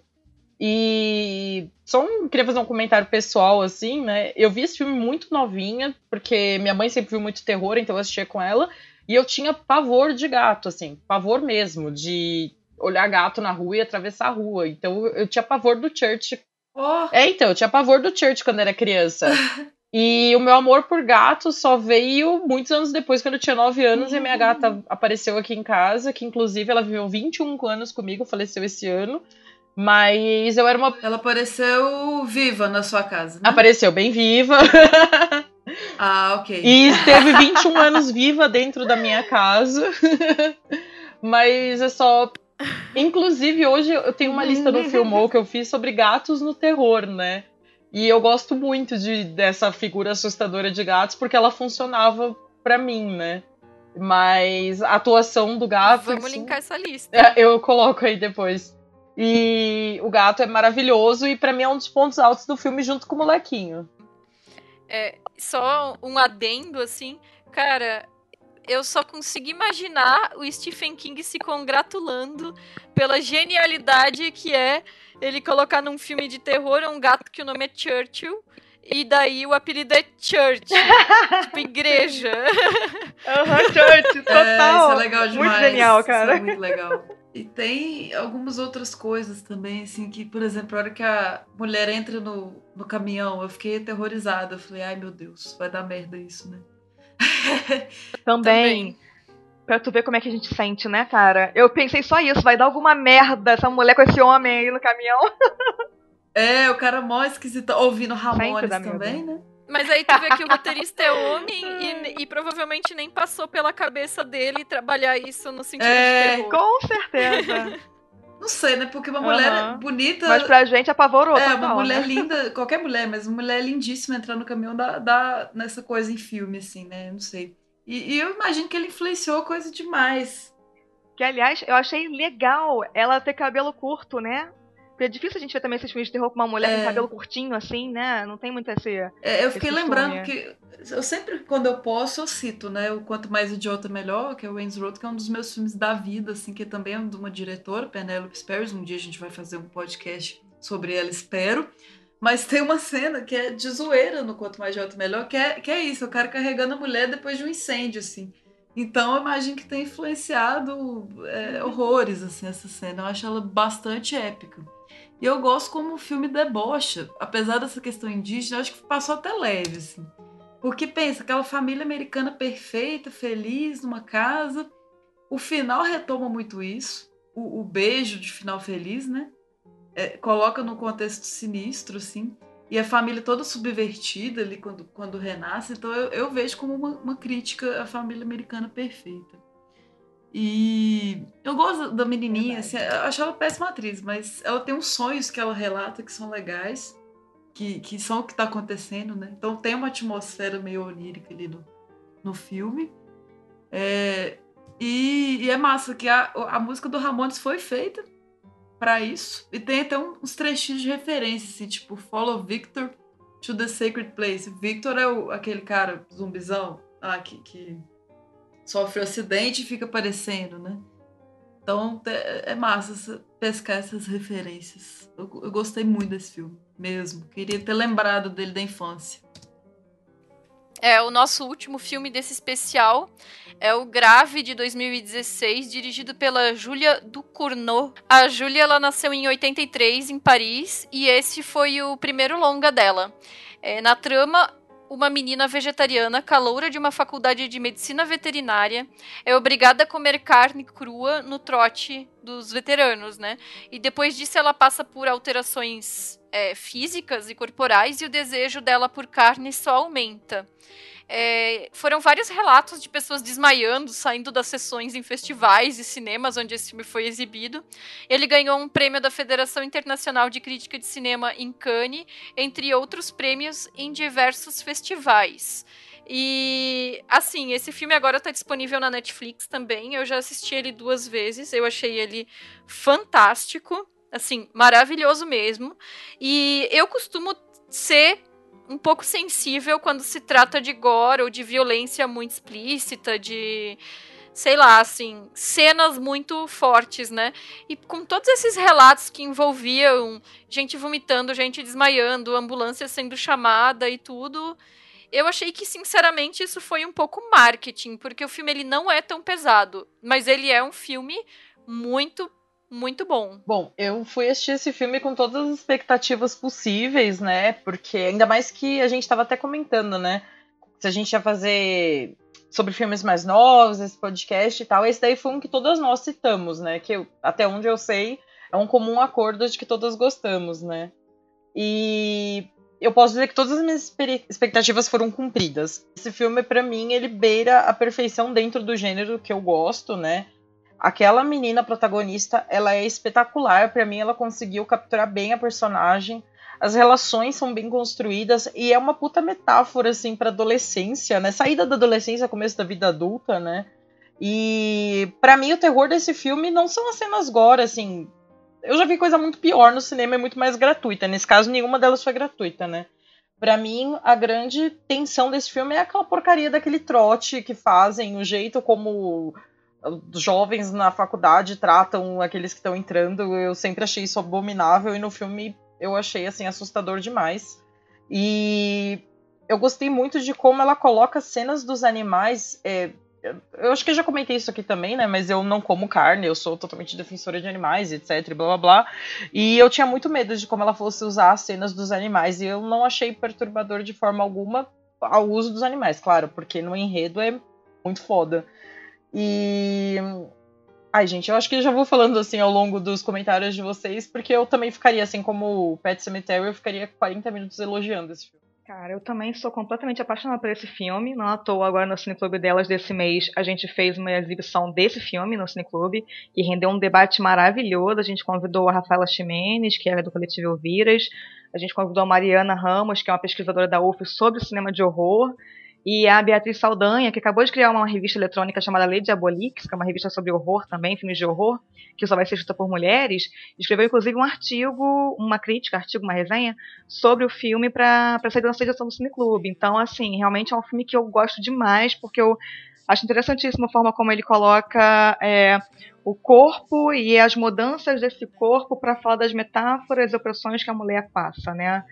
E só um, queria fazer um comentário pessoal, assim, né? Eu vi esse filme muito novinha, porque minha mãe sempre viu muito terror, então eu assistia com ela. E eu tinha pavor de gato, assim, pavor mesmo, de olhar gato na rua e atravessar a rua. Então eu tinha pavor do Church. Oh. É, então, eu tinha pavor do Church quando era criança. e o meu amor por gato só veio muitos anos depois, quando eu tinha 9 anos, uhum. e a minha gata hum. apareceu aqui em casa, que inclusive ela viveu 21 anos comigo, faleceu esse ano. Mas eu era uma. Ela apareceu viva na sua casa. Né? Apareceu bem viva. Ah, ok. E esteve 21 anos viva dentro da minha casa. Mas é só. Inclusive, hoje eu tenho uma lista no Filmou que eu fiz sobre gatos no terror, né? E eu gosto muito de, dessa figura assustadora de gatos porque ela funcionava para mim, né? Mas a atuação do gato. Vamos assim, linkar essa lista. É, eu coloco aí depois. E o gato é maravilhoso e para mim é um dos pontos altos do filme junto com o molequinho. É, só um adendo, assim, cara, eu só consigo imaginar o Stephen King se congratulando pela genialidade que é ele colocar num filme de terror um gato que o nome é Churchill E daí o apelido é Church. tipo, igreja. Aham, uhum, Church, total. É, isso é legal demais. Muito genial, cara. Isso é muito legal. E tem algumas outras coisas também, assim, que, por exemplo, a hora que a mulher entra no, no caminhão, eu fiquei aterrorizada. Eu falei, ai meu Deus, vai dar merda isso, né? Também. Também. Pra tu ver como é que a gente sente, né, cara? Eu pensei só isso, vai dar alguma merda essa mulher com esse homem aí no caminhão. É, o cara mó esquisito, ouvindo Ramones também, né? Mas aí tu vê que o roteirista é homem e, e, provavelmente nem passou pela cabeça dele trabalhar isso no sentido é, de terror. Com certeza. Não sei, né? Porque uma mulher uhum. bonita. Mas pra gente apavorou. É, uma mulher né? linda, qualquer mulher, mas uma mulher lindíssima entrar no caminhão dá, dá nessa coisa em filme, assim, né? Não sei. E, e eu imagino que ele influenciou coisa demais. Que, aliás, eu achei legal ela ter cabelo curto, né? Porque é difícil a gente ver também esses filmes de terror com uma mulher é. com cabelo curtinho, assim, né? Não tem muito esse. É, eu fiquei lembrando que. Eu sempre, quando eu posso, eu cito, né? O Quanto Mais Idiota Melhor, que é o Wayne's Road, que é um dos meus filmes da vida, assim, que também é de uma diretora, Penelope Sperry. Um dia a gente vai fazer um podcast sobre ela, espero. Mas tem uma cena que é de zoeira no Quanto Mais Idiota Melhor, que é, que é isso, o cara carregando a mulher depois de um incêndio, assim. Então eu imagino que tem influenciado é, horrores, assim, essa cena. Eu acho ela bastante épica. E eu gosto como o filme debocha, apesar dessa questão indígena, acho que passou até leve, assim. Porque pensa, aquela família americana perfeita, feliz, numa casa. O final retoma muito isso. O, o beijo de final feliz, né? É, coloca no contexto sinistro, assim. E a família toda subvertida ali quando, quando renasce. Então eu, eu vejo como uma, uma crítica à família americana perfeita. E eu gosto da menininha, assim, eu acho ela péssima atriz, mas ela tem uns sonhos que ela relata que são legais, que, que são o que está acontecendo, né? Então tem uma atmosfera meio onírica ali no, no filme. É, e, e, é massa que a, a música do Ramones foi feita para isso. E tem até uns trechinhos de referência, assim, tipo Follow Victor to the Sacred Place. Victor é o, aquele cara zumbizão ah, que, que sofre um acidente e fica aparecendo, né? Então é massa pescar essas referências. Eu, eu, gostei muito desse filme, mesmo. Queria ter lembrado dele da infância. É, o nosso último filme desse especial é o Grave de 2016, dirigido pela Julia Ducournau. A Julia ela nasceu em 83 em Paris e esse foi o primeiro longa dela. É, na trama, uma menina vegetariana, caloura de uma faculdade de medicina veterinária, é obrigada a comer carne crua no trote dos veteranos, né? E depois disso ela passa por alterações é, físicas e corporais e o desejo dela por carne só aumenta. É, foram vários relatos de pessoas desmaiando, saindo das sessões em festivais e cinemas onde esse filme foi exibido. Ele ganhou um prêmio da Federação Internacional de Crítica de Cinema em Cannes, entre outros prêmios em diversos festivais. E assim, esse filme agora está disponível na Netflix também. Eu já assisti ele duas vezes. Eu achei ele fantástico, assim, maravilhoso mesmo. E eu costumo ser um pouco sensível quando se trata de gore ou de violência muito explícita, de sei lá, assim, cenas muito fortes, né? E com todos esses relatos que envolviam gente vomitando, gente desmaiando, ambulância sendo chamada e tudo, eu achei que sinceramente isso foi um pouco marketing, porque o filme ele não é tão pesado, mas ele é um filme muito muito bom. Bom, eu fui assistir esse filme com todas as expectativas possíveis, né? Porque ainda mais que a gente estava até comentando, né? Se a gente ia fazer sobre filmes mais novos, esse podcast e tal, esse daí foi um que todas nós citamos, né? Que eu, até onde eu sei, é um comum acordo de que todas gostamos, né? E eu posso dizer que todas as minhas expectativas foram cumpridas. Esse filme, para mim, ele beira a perfeição dentro do gênero que eu gosto, né? Aquela menina protagonista, ela é espetacular. Para mim, ela conseguiu capturar bem a personagem. As relações são bem construídas e é uma puta metáfora assim para adolescência, né? Saída da adolescência, começo da vida adulta, né? E para mim o terror desse filme não são as cenas gore, assim. Eu já vi coisa muito pior no cinema e muito mais gratuita. Nesse caso, nenhuma delas foi gratuita, né? Para mim, a grande tensão desse filme é aquela porcaria daquele trote que fazem, o jeito como jovens na faculdade tratam aqueles que estão entrando. Eu sempre achei isso abominável e no filme eu achei assim assustador demais. E eu gostei muito de como ela coloca cenas dos animais. É, eu acho que eu já comentei isso aqui também, né? Mas eu não como carne, eu sou totalmente defensora de animais, etc, blá blá blá. E eu tinha muito medo de como ela fosse usar as cenas dos animais. E eu não achei perturbador de forma alguma ao uso dos animais, claro, porque no enredo é muito foda. E. Ai, gente, eu acho que eu já vou falando assim ao longo dos comentários de vocês, porque eu também ficaria, assim como o Pet Cemetery, eu ficaria 40 minutos elogiando esse filme. Cara, eu também sou completamente apaixonada por esse filme. Não à toa, agora no Cineclube delas desse mês, a gente fez uma exibição desse filme no Cineclube e rendeu um debate maravilhoso. A gente convidou a Rafaela Ximenes, que é do coletivo Elviras. A gente convidou a Mariana Ramos, que é uma pesquisadora da UF sobre cinema de horror. E a Beatriz Saldanha, que acabou de criar uma revista eletrônica chamada Lei Diabolix, que é uma revista sobre horror também, filmes de horror, que só vai ser escrita por mulheres, escreveu inclusive um artigo, uma crítica, artigo, uma resenha, sobre o filme para sair da edição do Cineclube. Então, assim, realmente é um filme que eu gosto demais, porque eu acho interessantíssima a forma como ele coloca é, o corpo e as mudanças desse corpo para falar das metáforas e opressões que a mulher passa, né?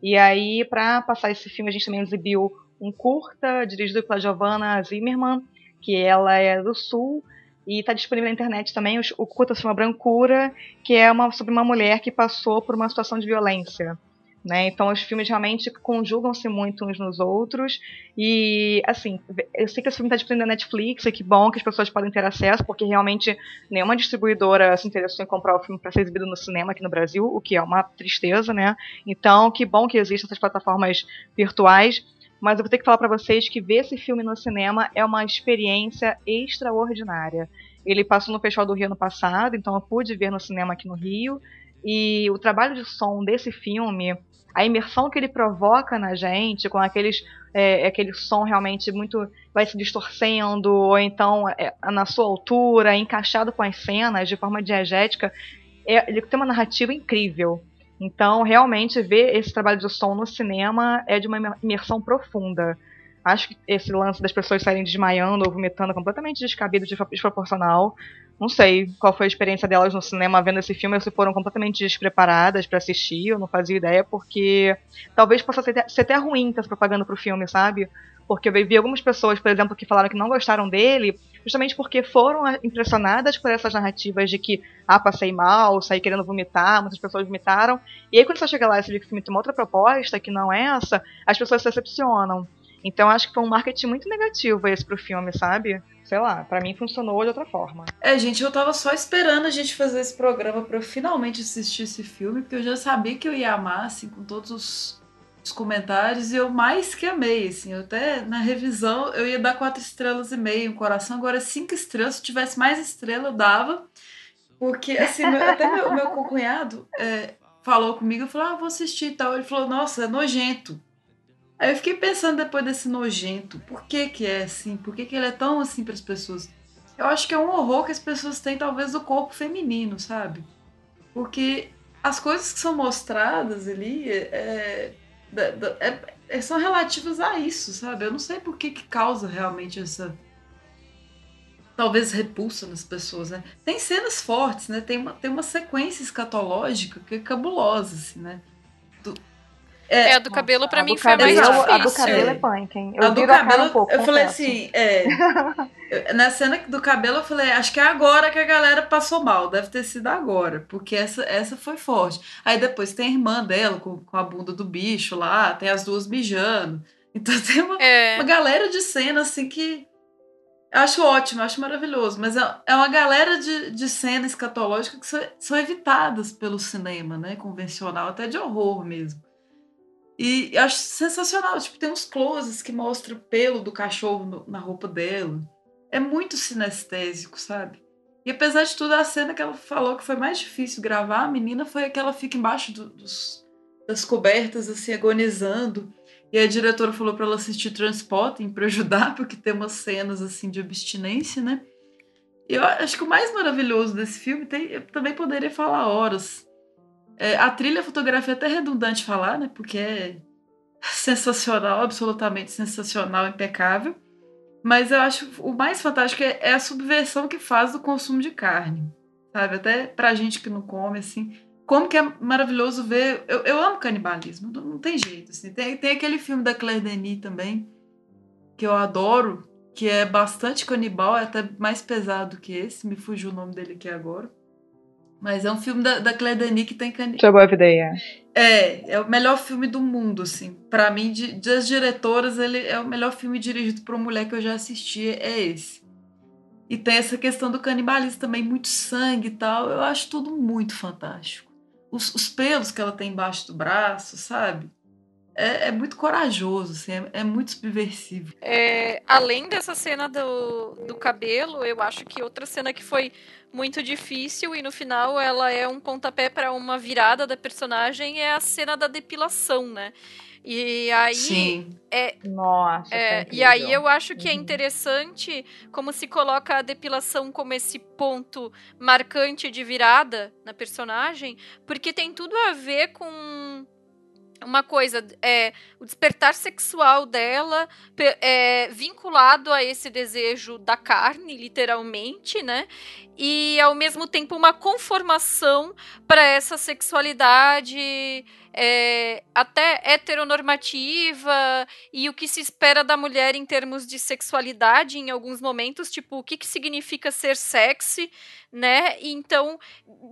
E aí, para passar esse filme, a gente também exibiu um curta dirigido pela Giovanna Zimmerman, que ela é do Sul, e está disponível na internet também. O, curta se Brancura, que é uma, sobre uma mulher que passou por uma situação de violência. Né? Então os filmes realmente conjugam-se muito uns nos outros. E assim, eu sei que esse filme está disponível na Netflix, e que bom que as pessoas podem ter acesso, porque realmente nenhuma distribuidora se interessou em comprar o filme para ser exibido no cinema aqui no Brasil, o que é uma tristeza, né? Então, que bom que existem essas plataformas virtuais mas eu vou ter que falar para vocês que ver esse filme no cinema é uma experiência extraordinária. Ele passou no Festival do Rio ano passado, então eu pude ver no cinema aqui no Rio. E o trabalho de som desse filme, a imersão que ele provoca na gente, com aqueles, é, aquele som realmente muito. vai se distorcendo, ou então é, na sua altura, encaixado com as cenas de forma diegética, é, ele tem uma narrativa incrível. Então, realmente, ver esse trabalho de som no cinema é de uma imersão profunda. Acho que esse lance das pessoas saírem desmaiando ou vomitando é completamente descabido, desproporcional. Não sei qual foi a experiência delas no cinema vendo esse filme, ou se foram completamente despreparadas para assistir, eu não fazia ideia, porque talvez possa ser, até ruim ter essa propaganda pro filme, sabe? Porque eu vi algumas pessoas, por exemplo, que falaram que não gostaram dele, justamente porque foram impressionadas por essas narrativas de que, ah, passei mal, saí querendo vomitar, muitas pessoas vomitaram. E aí, quando você chega lá e você vê que o filme tem uma outra proposta, que não é essa, as pessoas se decepcionam. Então, acho que foi um marketing muito negativo esse pro filme, sabe? Sei lá, para mim funcionou de outra forma. É, gente, eu tava só esperando a gente fazer esse programa para eu finalmente assistir esse filme, porque eu já sabia que eu ia amar, assim, com todos os os comentários e eu mais que amei, assim, eu até na revisão eu ia dar quatro estrelas e meio, um coração, agora cinco estrelas, se tivesse mais estrela eu dava, porque assim, meu, até meu, meu cunhado é, falou comigo, eu falei, ah, vou assistir e tal, ele falou, nossa, é nojento. Aí eu fiquei pensando depois desse nojento, por que que é assim, por que que ele é tão assim para as pessoas? Eu acho que é um horror que as pessoas têm talvez do corpo feminino, sabe? Porque as coisas que são mostradas ali é, é, é, são relativas a isso, sabe? Eu não sei por que, que causa realmente essa. Talvez repulsa nas pessoas, né? Tem cenas fortes, né? Tem uma, tem uma sequência escatológica que é cabulosa, assim, né? É, é, a do cabelo pra mim foi cabelo, mais difícil. A do cabelo é punk, hein? Eu a do cabelo, um pouco, eu falei assim, é, na cena do cabelo eu falei, acho que é agora que a galera passou mal, deve ter sido agora, porque essa, essa foi forte. Aí depois tem a irmã dela com, com a bunda do bicho lá, tem as duas mijando. Então tem uma, é. uma galera de cena assim que eu acho ótimo, eu acho maravilhoso, mas é, é uma galera de, de cena escatológica que são, são evitadas pelo cinema, né, convencional, até de horror mesmo. E acho sensacional. Tipo, tem uns closes que mostram o pelo do cachorro no, na roupa dela. É muito sinestésico, sabe? E apesar de tudo, a cena que ela falou que foi mais difícil gravar, a menina foi a que ela fica embaixo do, dos, das cobertas, assim, agonizando. E a diretora falou para ela assistir Transporting para ajudar, porque tem umas cenas, assim, de abstinência, né? E eu acho que o mais maravilhoso desse filme, tem, eu também poderia falar horas, a trilha, fotografia é até redundante falar, né? Porque é sensacional, absolutamente sensacional, impecável. Mas eu acho o mais fantástico é, é a subversão que faz do consumo de carne. Sabe? Até pra gente que não come, assim. como que é maravilhoso ver. Eu, eu amo canibalismo, não, não tem jeito. Assim. Tem, tem aquele filme da Claire Denis também, que eu adoro, que é bastante canibal, é até mais pesado que esse, me fugiu o nome dele aqui agora. Mas é um filme da, da Claire Denis que tem canibal. Trouble Every Day, é. É, é o melhor filme do mundo, assim. Para mim, de, das diretoras, ele é o melhor filme dirigido por uma mulher que eu já assisti, é esse. E tem essa questão do canibalismo também, muito sangue e tal. Eu acho tudo muito fantástico. Os, os pelos que ela tem embaixo do braço, sabe? É, é muito corajoso, assim, é, é muito subversivo. É, além dessa cena do, do cabelo, eu acho que outra cena que foi muito difícil e no final ela é um pontapé para uma virada da personagem é a cena da depilação, né? E aí. Sim. É, Nossa. é, e aí eu acho que é interessante como se coloca a depilação como esse ponto marcante de virada na personagem, porque tem tudo a ver com uma coisa, é, o despertar sexual dela é, vinculado a esse desejo da carne, literalmente, né? E ao mesmo tempo uma conformação para essa sexualidade é, até heteronormativa e o que se espera da mulher em termos de sexualidade em alguns momentos, tipo, o que, que significa ser sexy, né? E então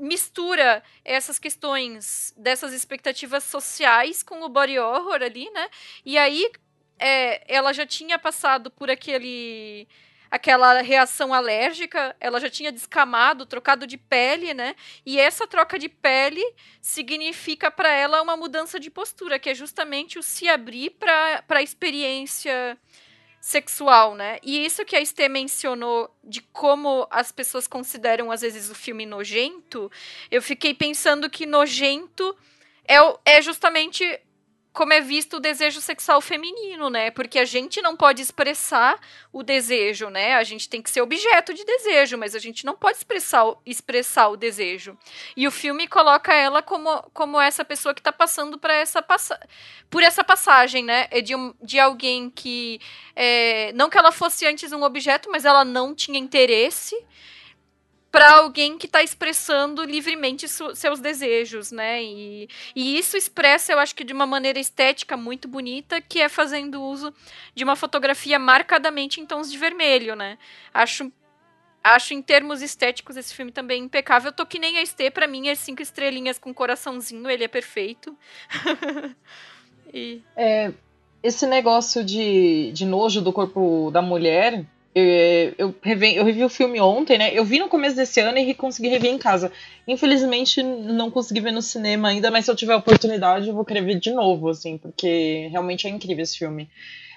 mistura essas questões dessas expectativas sociais com o body horror ali, né? E aí é, ela já tinha passado por aquele aquela reação alérgica, ela já tinha descamado, trocado de pele, né? E essa troca de pele significa para ela uma mudança de postura, que é justamente o se abrir para a experiência sexual, né? E isso que a Estê mencionou de como as pessoas consideram às vezes o filme nojento, eu fiquei pensando que nojento é, é justamente como é visto o desejo sexual feminino, né? Porque a gente não pode expressar o desejo, né? A gente tem que ser objeto de desejo, mas a gente não pode expressar, expressar o desejo. E o filme coloca ela como, como essa pessoa que está passando por essa, passa por essa passagem, né? É de, um, de alguém que. É, não que ela fosse antes um objeto, mas ela não tinha interesse para alguém que está expressando livremente seus desejos, né? E, e isso expressa, eu acho que de uma maneira estética muito bonita, que é fazendo uso de uma fotografia marcadamente em tons de vermelho, né? Acho Acho em termos estéticos esse filme também impecável. Eu tô que nem a Estê, pra mim é cinco estrelinhas com coraçãozinho, ele é perfeito. e... é, esse negócio de, de nojo do corpo da mulher, eu, eu, revi, eu revi o filme ontem, né? Eu vi no começo desse ano e consegui rever em casa. Infelizmente, não consegui ver no cinema ainda, mas se eu tiver oportunidade, eu vou querer ver de novo, assim, porque realmente é incrível esse filme.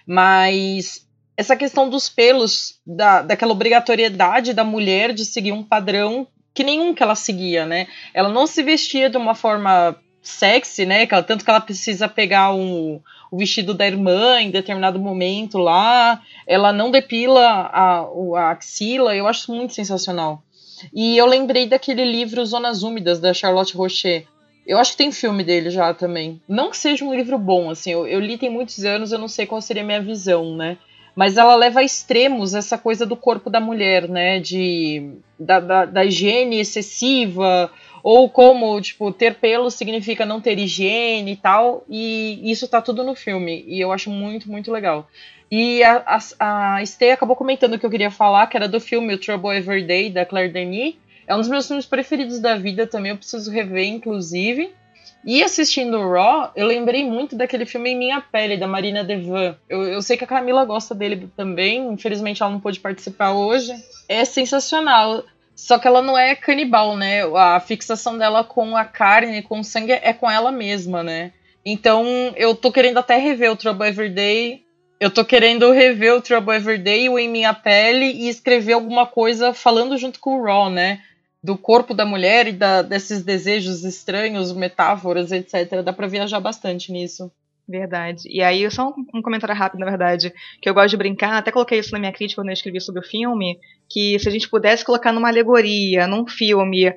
Mas essa questão dos pelos, da, daquela obrigatoriedade da mulher de seguir um padrão que nenhum que ela seguia, né? Ela não se vestia de uma forma sexy, né? Tanto que ela precisa pegar um, o vestido da irmã em determinado momento lá. Ela não depila a, a axila. Eu acho muito sensacional. E eu lembrei daquele livro Zonas Úmidas, da Charlotte Rocher. Eu acho que tem filme dele já também. Não que seja um livro bom, assim, eu, eu li tem muitos anos, eu não sei qual seria a minha visão, né? Mas ela leva a extremos essa coisa do corpo da mulher, né? De, da, da, da higiene excessiva, ou como, tipo, ter pelo significa não ter higiene e tal, e isso tá tudo no filme, e eu acho muito, muito legal. E a, a, a Stay acabou comentando o que eu queria falar, que era do filme O Trouble Every Day, da Claire Denis, é um dos meus filmes preferidos da vida também, eu preciso rever, inclusive. E assistindo o Raw, eu lembrei muito daquele filme Em Minha Pele, da Marina Devan. Eu, eu sei que a Camila gosta dele também, infelizmente ela não pôde participar hoje. É sensacional. Só que ela não é canibal, né? A fixação dela com a carne, com o sangue, é com ela mesma, né? Então, eu tô querendo até rever o Trouble Everyday. Eu tô querendo rever o Trouble Everyday, o Em Minha Pele e escrever alguma coisa falando junto com o Raw, né? Do corpo da mulher e da, desses desejos estranhos, metáforas, etc. Dá pra viajar bastante nisso. Verdade. E aí, só um, um, comentário rápido, na verdade, que eu gosto de brincar, até coloquei isso na minha crítica quando eu escrevi sobre o filme, que se a gente pudesse colocar numa alegoria, num filme,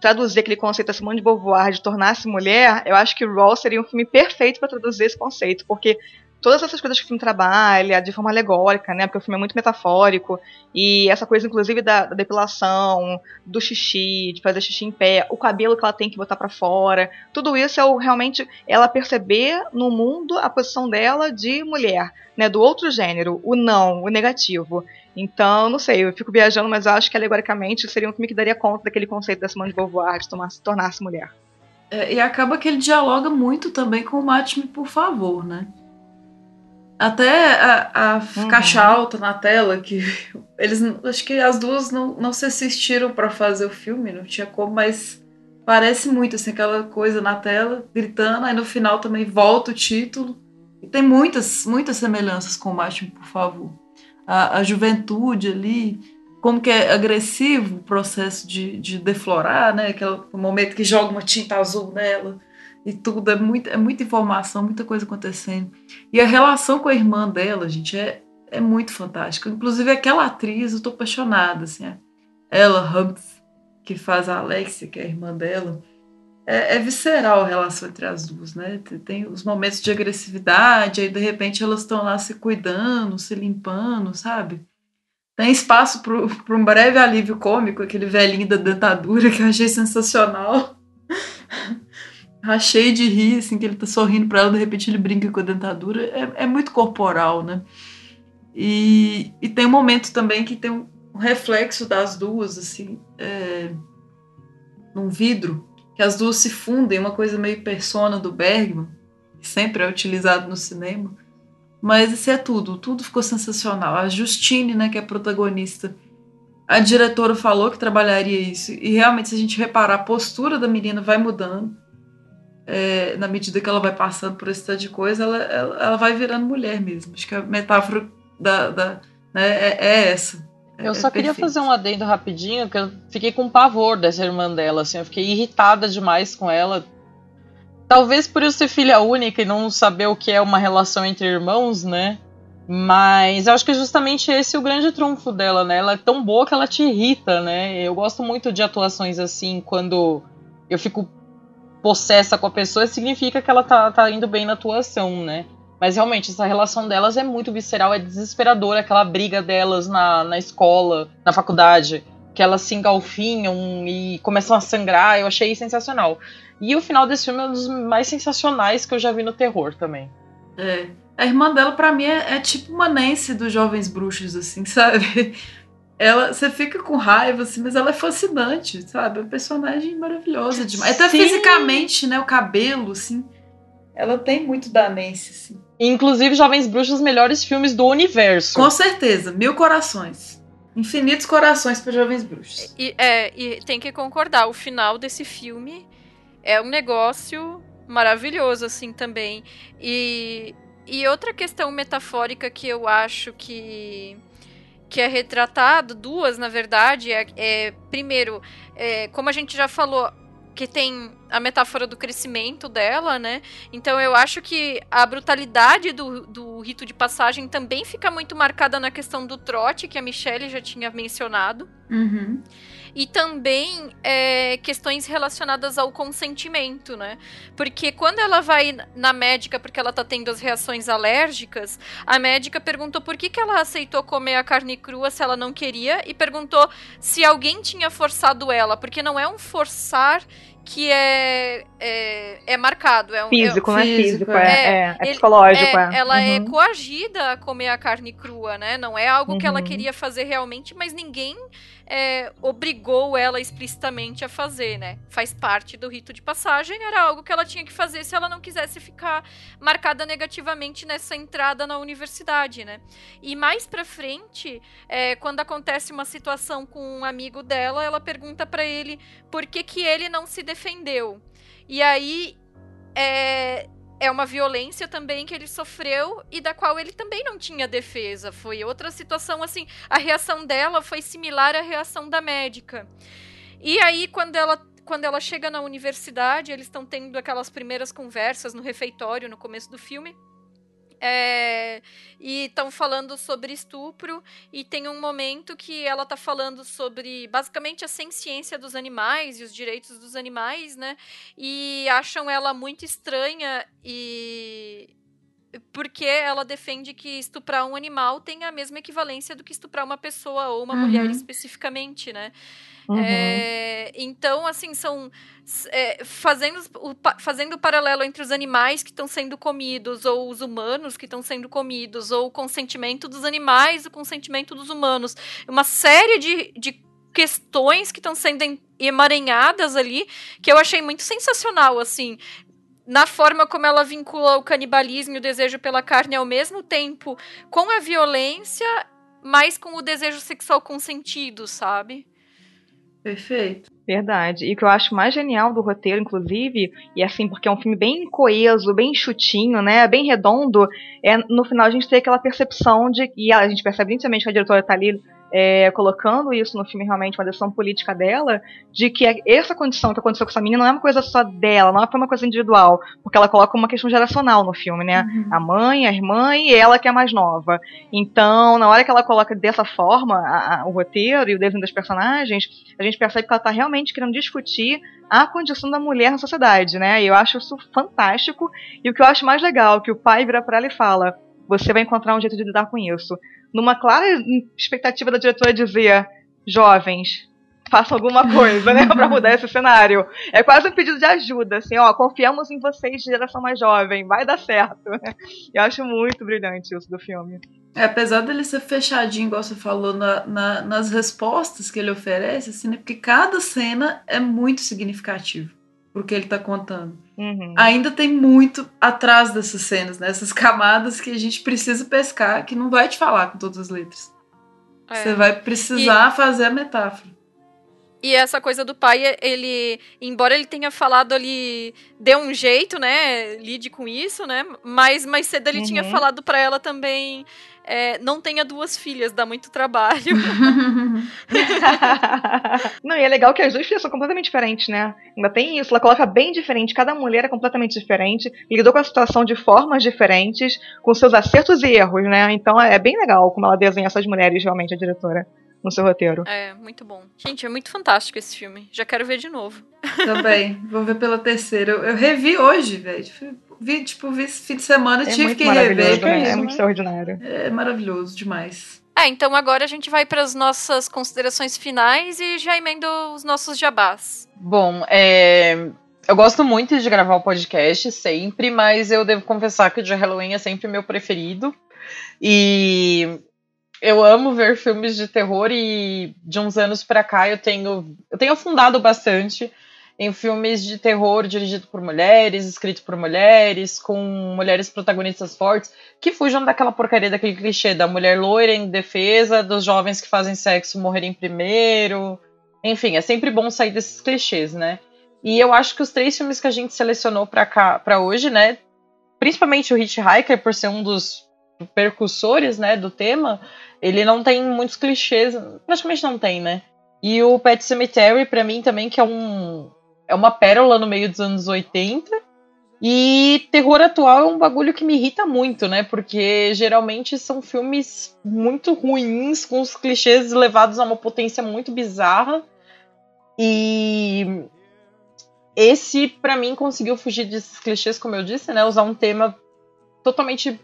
traduzir aquele conceito da Simone de Beauvoir de tornar-se mulher, eu acho que Raw seria um filme perfeito para traduzir esse conceito, porque todas essas coisas que o filme trabalha, de forma alegórica, né? Porque o filme é muito metafórico. E essa coisa, inclusive, da, da depilação, do xixi, de fazer xixi em pé, o cabelo que ela tem que botar para fora. Tudo isso é o, realmente ela perceber no mundo a posição dela de mulher, né? Do outro gênero, o não, o negativo. Então, não sei, eu fico viajando, mas acho que alegoricamente seria um filme que daria conta daquele conceito da Simone de Beauvoir de tornar-se mulher. É, e acaba que ele dialoga muito também com o Mate-me, por favor, né? Até a, a uhum. caixa alta na tela, que eles. Acho que as duas não, não se assistiram para fazer o filme, não tinha como, mas parece muito assim, aquela coisa na tela, gritando, aí no final também volta o título. E tem muitas, muitas semelhanças com o Mate-me, por favor. A, a juventude ali, como que é agressivo o processo de, de deflorar, né? Aquele momento que joga uma tinta azul nela e tudo. É, muito, é muita informação, muita coisa acontecendo. E a relação com a irmã dela, gente, é, é muito fantástica. Inclusive, aquela atriz, eu tô apaixonada, assim. É ela Humph, que faz a Alexia, que é a irmã dela. É, é, visceral a relação entre as duas, né? Tem os momentos de agressividade, aí de repente elas estão lá se cuidando, se limpando, sabe? Tem espaço para um breve alívio cômico, aquele velhinho da dentadura que eu achei sensacional. Achei de rir, assim, que ele tá sorrindo para ela, de repente ele brinca com a dentadura. É, é muito corporal, né? E, e tem um momento também que tem um, reflexo das duas, assim, é, num vidro, que as duas se fundem, uma coisa meio persona do Bergman, que sempre é utilizado no cinema. Mas isso é tudo, tudo ficou sensacional. A Justine, né, que é a protagonista, a diretora falou que trabalharia isso, e realmente, se a gente reparar, a postura da menina vai mudando é, na medida que ela vai passando por esse tanto de coisa, ela, ela, ela, vai virando mulher mesmo. Acho que a metáfora da, da né, é, é, essa. É, eu só é queria fazer um adendo rapidinho, que eu fiquei com pavor dessa irmã dela, assim, eu fiquei irritada demais com ela. Talvez por eu ser filha única e não saber o que é uma relação entre irmãos, né? Mas eu acho que é justamente esse o grande trunfo dela, né? Ela é tão boa que ela te irrita, né? Eu gosto muito de atuações assim, quando eu fico possessa com a pessoa, significa que ela tá, tá indo bem na atuação, né? Mas realmente, essa relação delas é muito visceral, é desesperadora, aquela briga delas na, na escola, na faculdade, que elas se engalfinham e começam a sangrar, eu achei sensacional. E o final desse filme é um dos mais sensacionais que eu já vi no terror também. É. A irmã dela, para mim, é, é, tipo uma Nancy dos Jovens Bruxos, assim, sabe? Ela, você fica com raiva, assim, mas ela é fascinante, sabe? É uma personagem maravilhosa demais. Até Sim. fisicamente, né? O cabelo, assim. Ela tem muito da Nancy, assim. Inclusive, Jovens Bruxos, os melhores filmes do universo. Com certeza, mil corações. Infinitos corações para Jovens Bruxos. E, é, e tem que concordar, o final desse filme é um negócio maravilhoso, assim, também. E, e outra questão metafórica que eu acho que que é retratado, duas na verdade, é, é primeiro, é, como a gente já falou, que tem a metáfora do crescimento dela, né? Então eu acho que a brutalidade do, do rito de passagem também fica muito marcada na questão do trote, que a Michelle já tinha mencionado. Uhum e também é, questões relacionadas ao consentimento, né? Porque quando ela vai na médica porque ela tá tendo as reações alérgicas, a médica perguntou por que, que ela aceitou comer a carne crua se ela não queria e perguntou se alguém tinha forçado ela, porque não é um forçar que é, é, é marcado. É um, físico, é, não é físico, é, é, é, é psicológico. É, ela é uhum. é coagida a comer a carne crua, né? Não é algo uhum. que ela uhum. queria fazer realmente, mas ninguém é, obrigou ela explicitamente a fazer, né? Faz parte do rito de passagem, era algo que ela tinha que fazer se ela não quisesse ficar marcada negativamente nessa entrada na universidade, né? E mais pra frente, é, quando acontece uma situação com um amigo dela, ela pergunta para ele por que, que ele não se defendeu. E aí é, é uma violência também que ele sofreu e da qual ele também não tinha defesa. Foi outra situação assim. A reação dela foi similar à reação da médica. E aí, quando ela quando ela chega na universidade, eles estão tendo aquelas primeiras conversas no refeitório no começo do filme. É, e estão falando sobre estupro e tem um momento que ela está falando sobre basicamente a ciência dos animais e os direitos dos animais, né? E acham ela muito estranha e porque ela defende que estuprar um animal tem a mesma equivalência do que estuprar uma pessoa ou uma Uhum. mulher especificamente, né? Uhum. É, então, assim, são é, fazendo, o, fazendo o paralelo entre os animais que estão sendo comidos ou os humanos que estão sendo comidos ou o consentimento dos animais, o consentimento dos humanos. Uma série de, de questões que estão sendo em- emaranhadas ali que eu achei muito sensacional, assim na forma como ela vincula o canibalismo e o desejo pela carne ao mesmo tempo com a violência, mas com o desejo sexual consentido, sabe? Perfeito. Verdade. E o que eu acho mais genial do roteiro, inclusive, e assim, porque é um filme bem coeso, bem chutinho, né? Bem redondo, é no final a gente tem aquela percepção de. E a gente percebe nitidamente que a diretora tá ali é, colocando isso no filme realmente, uma decisão política dela, de que essa condição que aconteceu com essa menina não é uma coisa só dela, não é uma coisa individual, porque ela coloca uma questão geracional no filme, né? A mãe, a irmã e ela que é mais nova. Então, na hora que ela coloca dessa forma a- a- o roteiro e o desenho dos personagens, a gente percebe que ela está realmente querendo discutir a condição da mulher na sociedade, né? E eu acho isso fantástico. E o que eu acho mais legal, que o pai vira para ela e fala: você vai encontrar um jeito de lidar com isso. Numa clara expectativa da diretora dizer: jovens, façam alguma coisa, né, para mudar esse cenário. É quase um pedido de ajuda, assim, ó, confiamos em vocês, geração mais jovem, vai dar certo. Eu acho muito brilhante isso do filme. É, apesar dele ser fechadinho, igual você falou, na, na- nas respostas que ele oferece, assim, né? Porque cada cena é muito significativa pro que ele tá contando. Uhum. Ainda tem muito atrás dessas cenas, né? Essas camadas que a gente precisa pescar, que não vai te falar com todas as letras. É. Você vai precisar fazer a metáfora. E essa coisa do pai, ele, embora ele tenha falado ali, dê um jeito, né, lide com isso, né, mas mais cedo ele tinha Uhum. falado pra ela também, é, não tenha duas filhas, dá muito trabalho. Não, e é legal que as duas filhas são completamente diferentes, né? Ainda tem isso, ela coloca bem diferente, cada mulher é completamente diferente, lidou com a situação de formas diferentes, com seus acertos e erros, né? Então é bem legal como ela desenha essas mulheres, realmente, a diretora, no seu roteiro. é, muito bom. Gente, é muito fantástico esse filme. Já quero ver de novo. Também. Vou ver pela terceira. Eu, eu revi hoje, velho. Vi, tipo, vi esse fim de semana, É tive que maravilhoso, rever. né? que É isso, muito né? extraordinário. É maravilhoso demais. É, então agora a gente vai para as nossas considerações finais e já emendo os nossos jabás. Bom, é, eu gosto muito de gravar o podcast sempre, mas eu devo confessar que o de Halloween é sempre meu preferido. E eu amo ver filmes de terror e de uns anos pra cá eu tenho eu tenho afundado bastante em filmes de terror dirigido por mulheres, escrito por mulheres, com mulheres protagonistas fortes, que fujam daquela porcaria daquele clichê da mulher loira em defesa dos jovens que fazem sexo morrerem primeiro. Enfim, é sempre bom sair desses clichês, né? E eu acho que os três filmes que a gente selecionou pra cá, para hoje, né, principalmente o Hitchhiker por ser um dos percussores, né, do tema, ele não tem muitos clichês, praticamente não tem, né? E o Pet Cemetery pra mim também que é um é uma pérola no meio dos anos 80. E terror atual é um bagulho que me irrita muito, né? Porque geralmente são filmes muito ruins, com os clichês levados a uma potência muito bizarra. E esse, pra mim, conseguiu fugir desses clichês, como eu disse, né? Usar um tema totalmente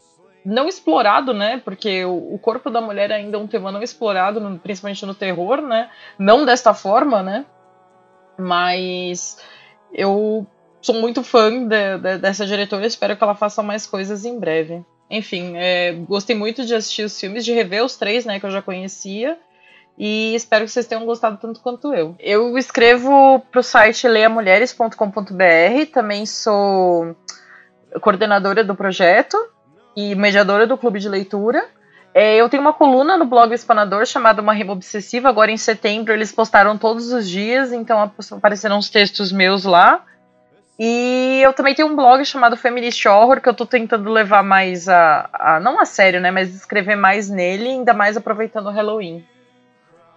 não explorado, né? Porque o, o corpo da mulher ainda é um tema não explorado, no- principalmente no terror, né? Não desta forma, né? Mas eu sou muito fã de- de- dessa diretora, espero que ela faça mais coisas em breve. Enfim, é, gostei muito de assistir os filmes, de rever os três, né, que eu já conhecia. E espero que vocês tenham gostado tanto quanto eu. Eu escrevo pro site leamulheres.com.br, também sou coordenadora do projeto e mediadora do clube de leitura. É, eu tenho uma coluna no blog Espanador chamada Uma Rima Obsessiva. Agora em setembro eles postaram todos os dias, então apareceram uns textos meus lá. E eu também tenho um blog chamado Feminist Horror, que eu tô tentando levar mais a, a- não a sério, né? Mas escrever mais nele, ainda mais aproveitando o Halloween.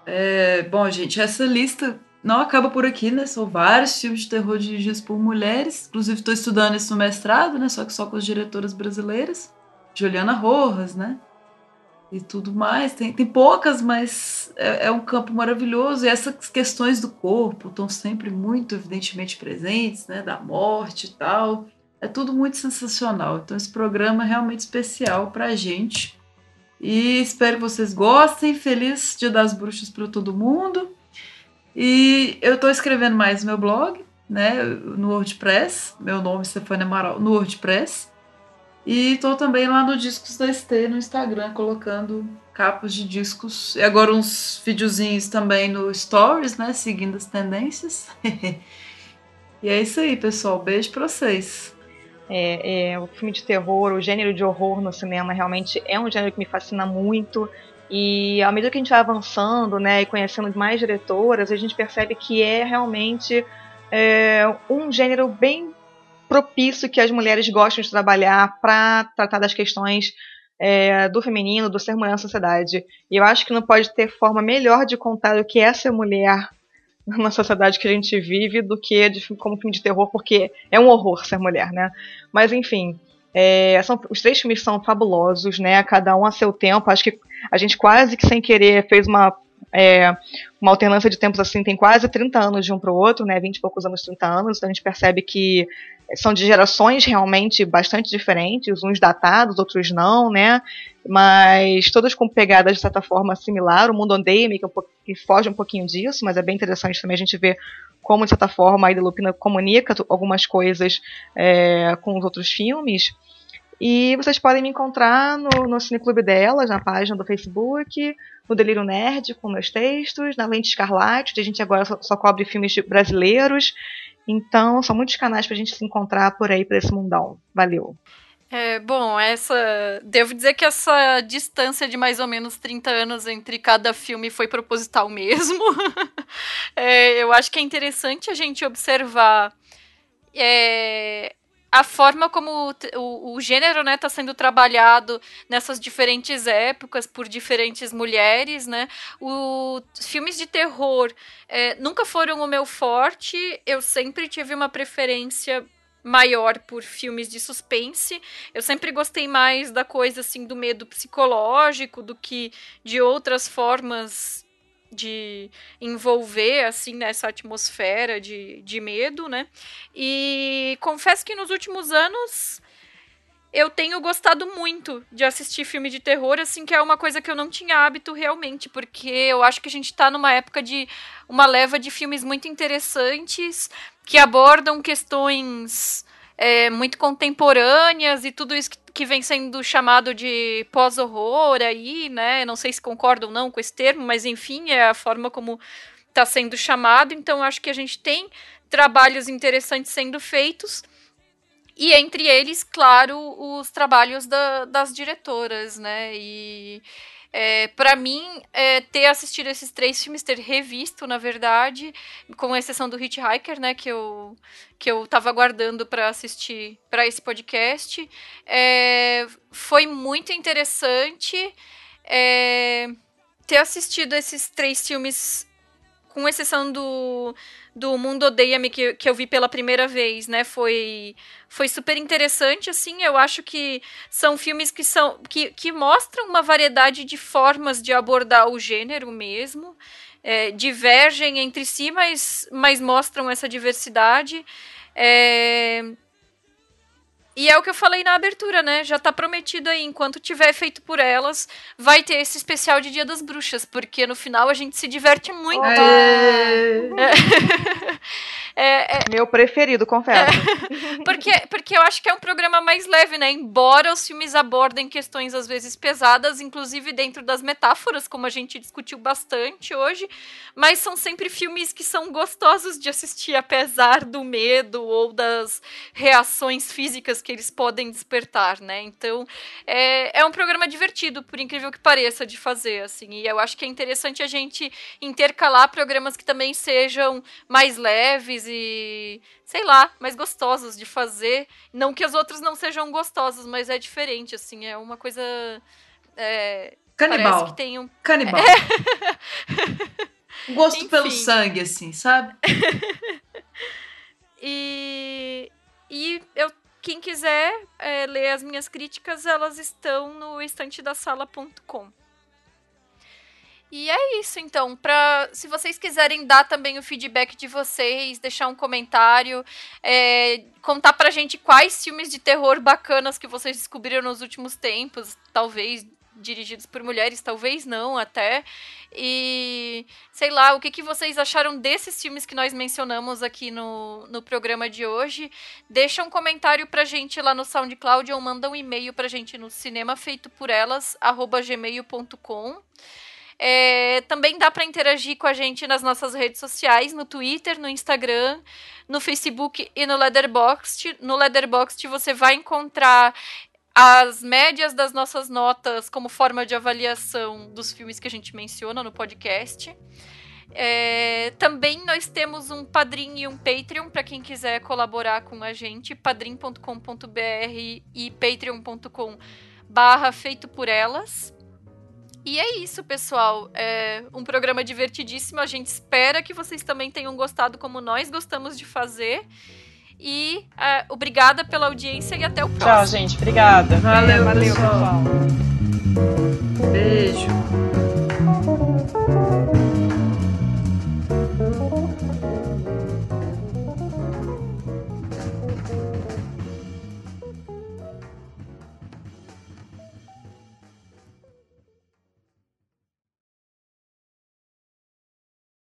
É, bom, gente, essa lista não acaba por aqui, né? São vários filmes de terror dirigidos por mulheres. Inclusive, estou estudando isso no mestrado, né? Só que só com as diretoras brasileiras. Juliana Rojas, né? E tudo mais. Tem, tem poucas, mas é, é um campo maravilhoso. E essas questões do corpo estão sempre muito evidentemente presentes, né? Da morte e tal. É tudo muito sensacional. Então esse programa é realmente especial pra gente. E espero que vocês gostem. Feliz Dia das Bruxas para todo mundo. E eu estou escrevendo mais no meu blog, né, no WordPress. Meu nome é Stefania Amaral, no WordPress. E estou também lá no Discos da ST no Instagram, colocando capas de discos. E agora uns videozinhos também no Stories, né, seguindo as tendências. e é isso aí, pessoal. Beijo para vocês. É, é, o filme de terror, o gênero de horror no cinema realmente é um gênero que me fascina muito. E à medida que a gente vai avançando, né, e conhecendo mais diretoras, a gente percebe que é realmente é, um gênero bem propício que as mulheres gostam de trabalhar para tratar das questões é, do feminino, do ser mulher na sociedade. E eu acho que não pode ter forma melhor de contar o que é ser mulher na sociedade que a gente vive do que de, como filme de terror, porque é um horror ser mulher, né? Mas enfim, é, são, os três filmes são fabulosos, né? Cada um a seu tempo. Acho que a gente quase que sem querer fez uma, é, uma alternância de tempos assim, tem quase 30 anos de um para o outro, né? 20 e poucos anos, 30 anos. Então a gente percebe que são de gerações realmente bastante diferentes, uns datados, outros não, né? Mas todas com pegadas de certa forma similar. O Mundo Odeia-me, que, é um que foge um pouquinho disso, mas é bem interessante também a gente ver como, de certa forma, a Ida Lupina comunica algumas coisas é, com os outros filmes. E vocês podem me encontrar no, no Cineclube delas, na página do Facebook, no Delírio Nerd, com meus textos, na Lente Escarlate, onde a gente agora só, só cobre filmes brasileiros. Então, são muitos canais para a gente se encontrar por aí, por esse mundão. Valeu! É, bom, essa. Devo dizer que essa distância de mais ou menos 30 anos entre cada filme foi proposital mesmo. é, eu acho que é interessante a gente observar é, a forma como o, o gênero né está sendo trabalhado nessas diferentes épocas por diferentes mulheres né os filmes de terror é, nunca foram o meu forte eu sempre tive uma preferência maior por filmes de suspense. Eu sempre gostei mais da coisa assim do medo psicológico do que de outras formas de envolver assim nessa atmosfera de, de medo, né? E confesso que nos últimos anos eu tenho gostado muito de assistir filme de terror, assim, que é uma coisa que eu não tinha hábito realmente, porque eu acho que a gente tá numa época de uma leva de filmes muito interessantes que abordam questões é, muito contemporâneas e tudo isso que, que vem sendo chamado de pós-horror aí, né? Não sei se concordam ou não com esse termo, mas enfim, é a forma como está sendo chamado. Então, acho que a gente tem trabalhos interessantes sendo feitos. E entre eles, claro, os trabalhos da, das diretoras, né? E é, para mim, é, ter assistido esses três filmes, ter revisto, na verdade, com exceção do Hitchhiker, né, que eu, que eu tava aguardando para assistir para esse podcast, é, foi muito interessante é, ter assistido esses três filmes, com exceção do do Mundo Odeia-me que, que eu vi pela primeira vez, né? Foi, foi super interessante, assim. Eu acho que são filmes que são que, que mostram uma variedade de formas de abordar o gênero mesmo. É, divergem entre si, mas, mas mostram essa diversidade. É, e é o que eu falei na abertura, né? Já tá prometido aí, enquanto tiver feito por elas, vai ter esse especial de Dia das Bruxas, porque no final a gente se diverte muito. É. É, é, Meu preferido, confesso. É, porque, porque eu acho que é um programa mais leve, né? Embora os filmes abordem questões às vezes pesadas, inclusive dentro das metáforas, como a gente discutiu bastante hoje, mas são sempre filmes que são gostosos de assistir, apesar do medo ou das reações físicas que eles podem despertar, né? Então, é, é um programa divertido, por incrível que pareça, de fazer, assim. E eu acho que é interessante a gente intercalar programas que também sejam mais leves e, sei lá, mais gostosos de fazer. Não que as outras não sejam gostosas, mas é diferente, assim, é uma coisa. É, Canibal. que tem um... Canibal. É. Gosto Enfim. pelo sangue, assim, sabe? e, e eu, quem quiser é, ler as minhas críticas, elas estão no estantedasala.com. E é isso, então. Pra, se vocês quiserem dar também o feedback de vocês, deixar um comentário, é, contar pra gente quais filmes de terror bacanas que vocês descobriram nos últimos tempos, talvez dirigidos por mulheres, talvez não até. E sei lá, o que, que vocês acharam desses filmes que nós mencionamos aqui no, no programa de hoje? Deixa um comentário pra gente lá no SoundCloud ou manda um e-mail pra gente no cinemafeitoporelas@gmail.com. É, também dá para interagir com a gente nas nossas redes sociais, no Twitter, no Instagram, no Facebook e no Letterboxd. No Letterboxd você vai encontrar as médias das nossas notas como forma de avaliação dos filmes que a gente menciona no podcast. É, também nós temos um Padrim e um Patreon para quem quiser colaborar com a gente, padrim.com.br e patreon.com barra feito por elas. E é isso, pessoal. É um programa divertidíssimo. A gente espera que vocês também tenham gostado como nós gostamos de fazer. E uh, obrigada pela audiência e até o próximo. Tchau, gente. Obrigada. Valeu, valeu pessoal. Beijo.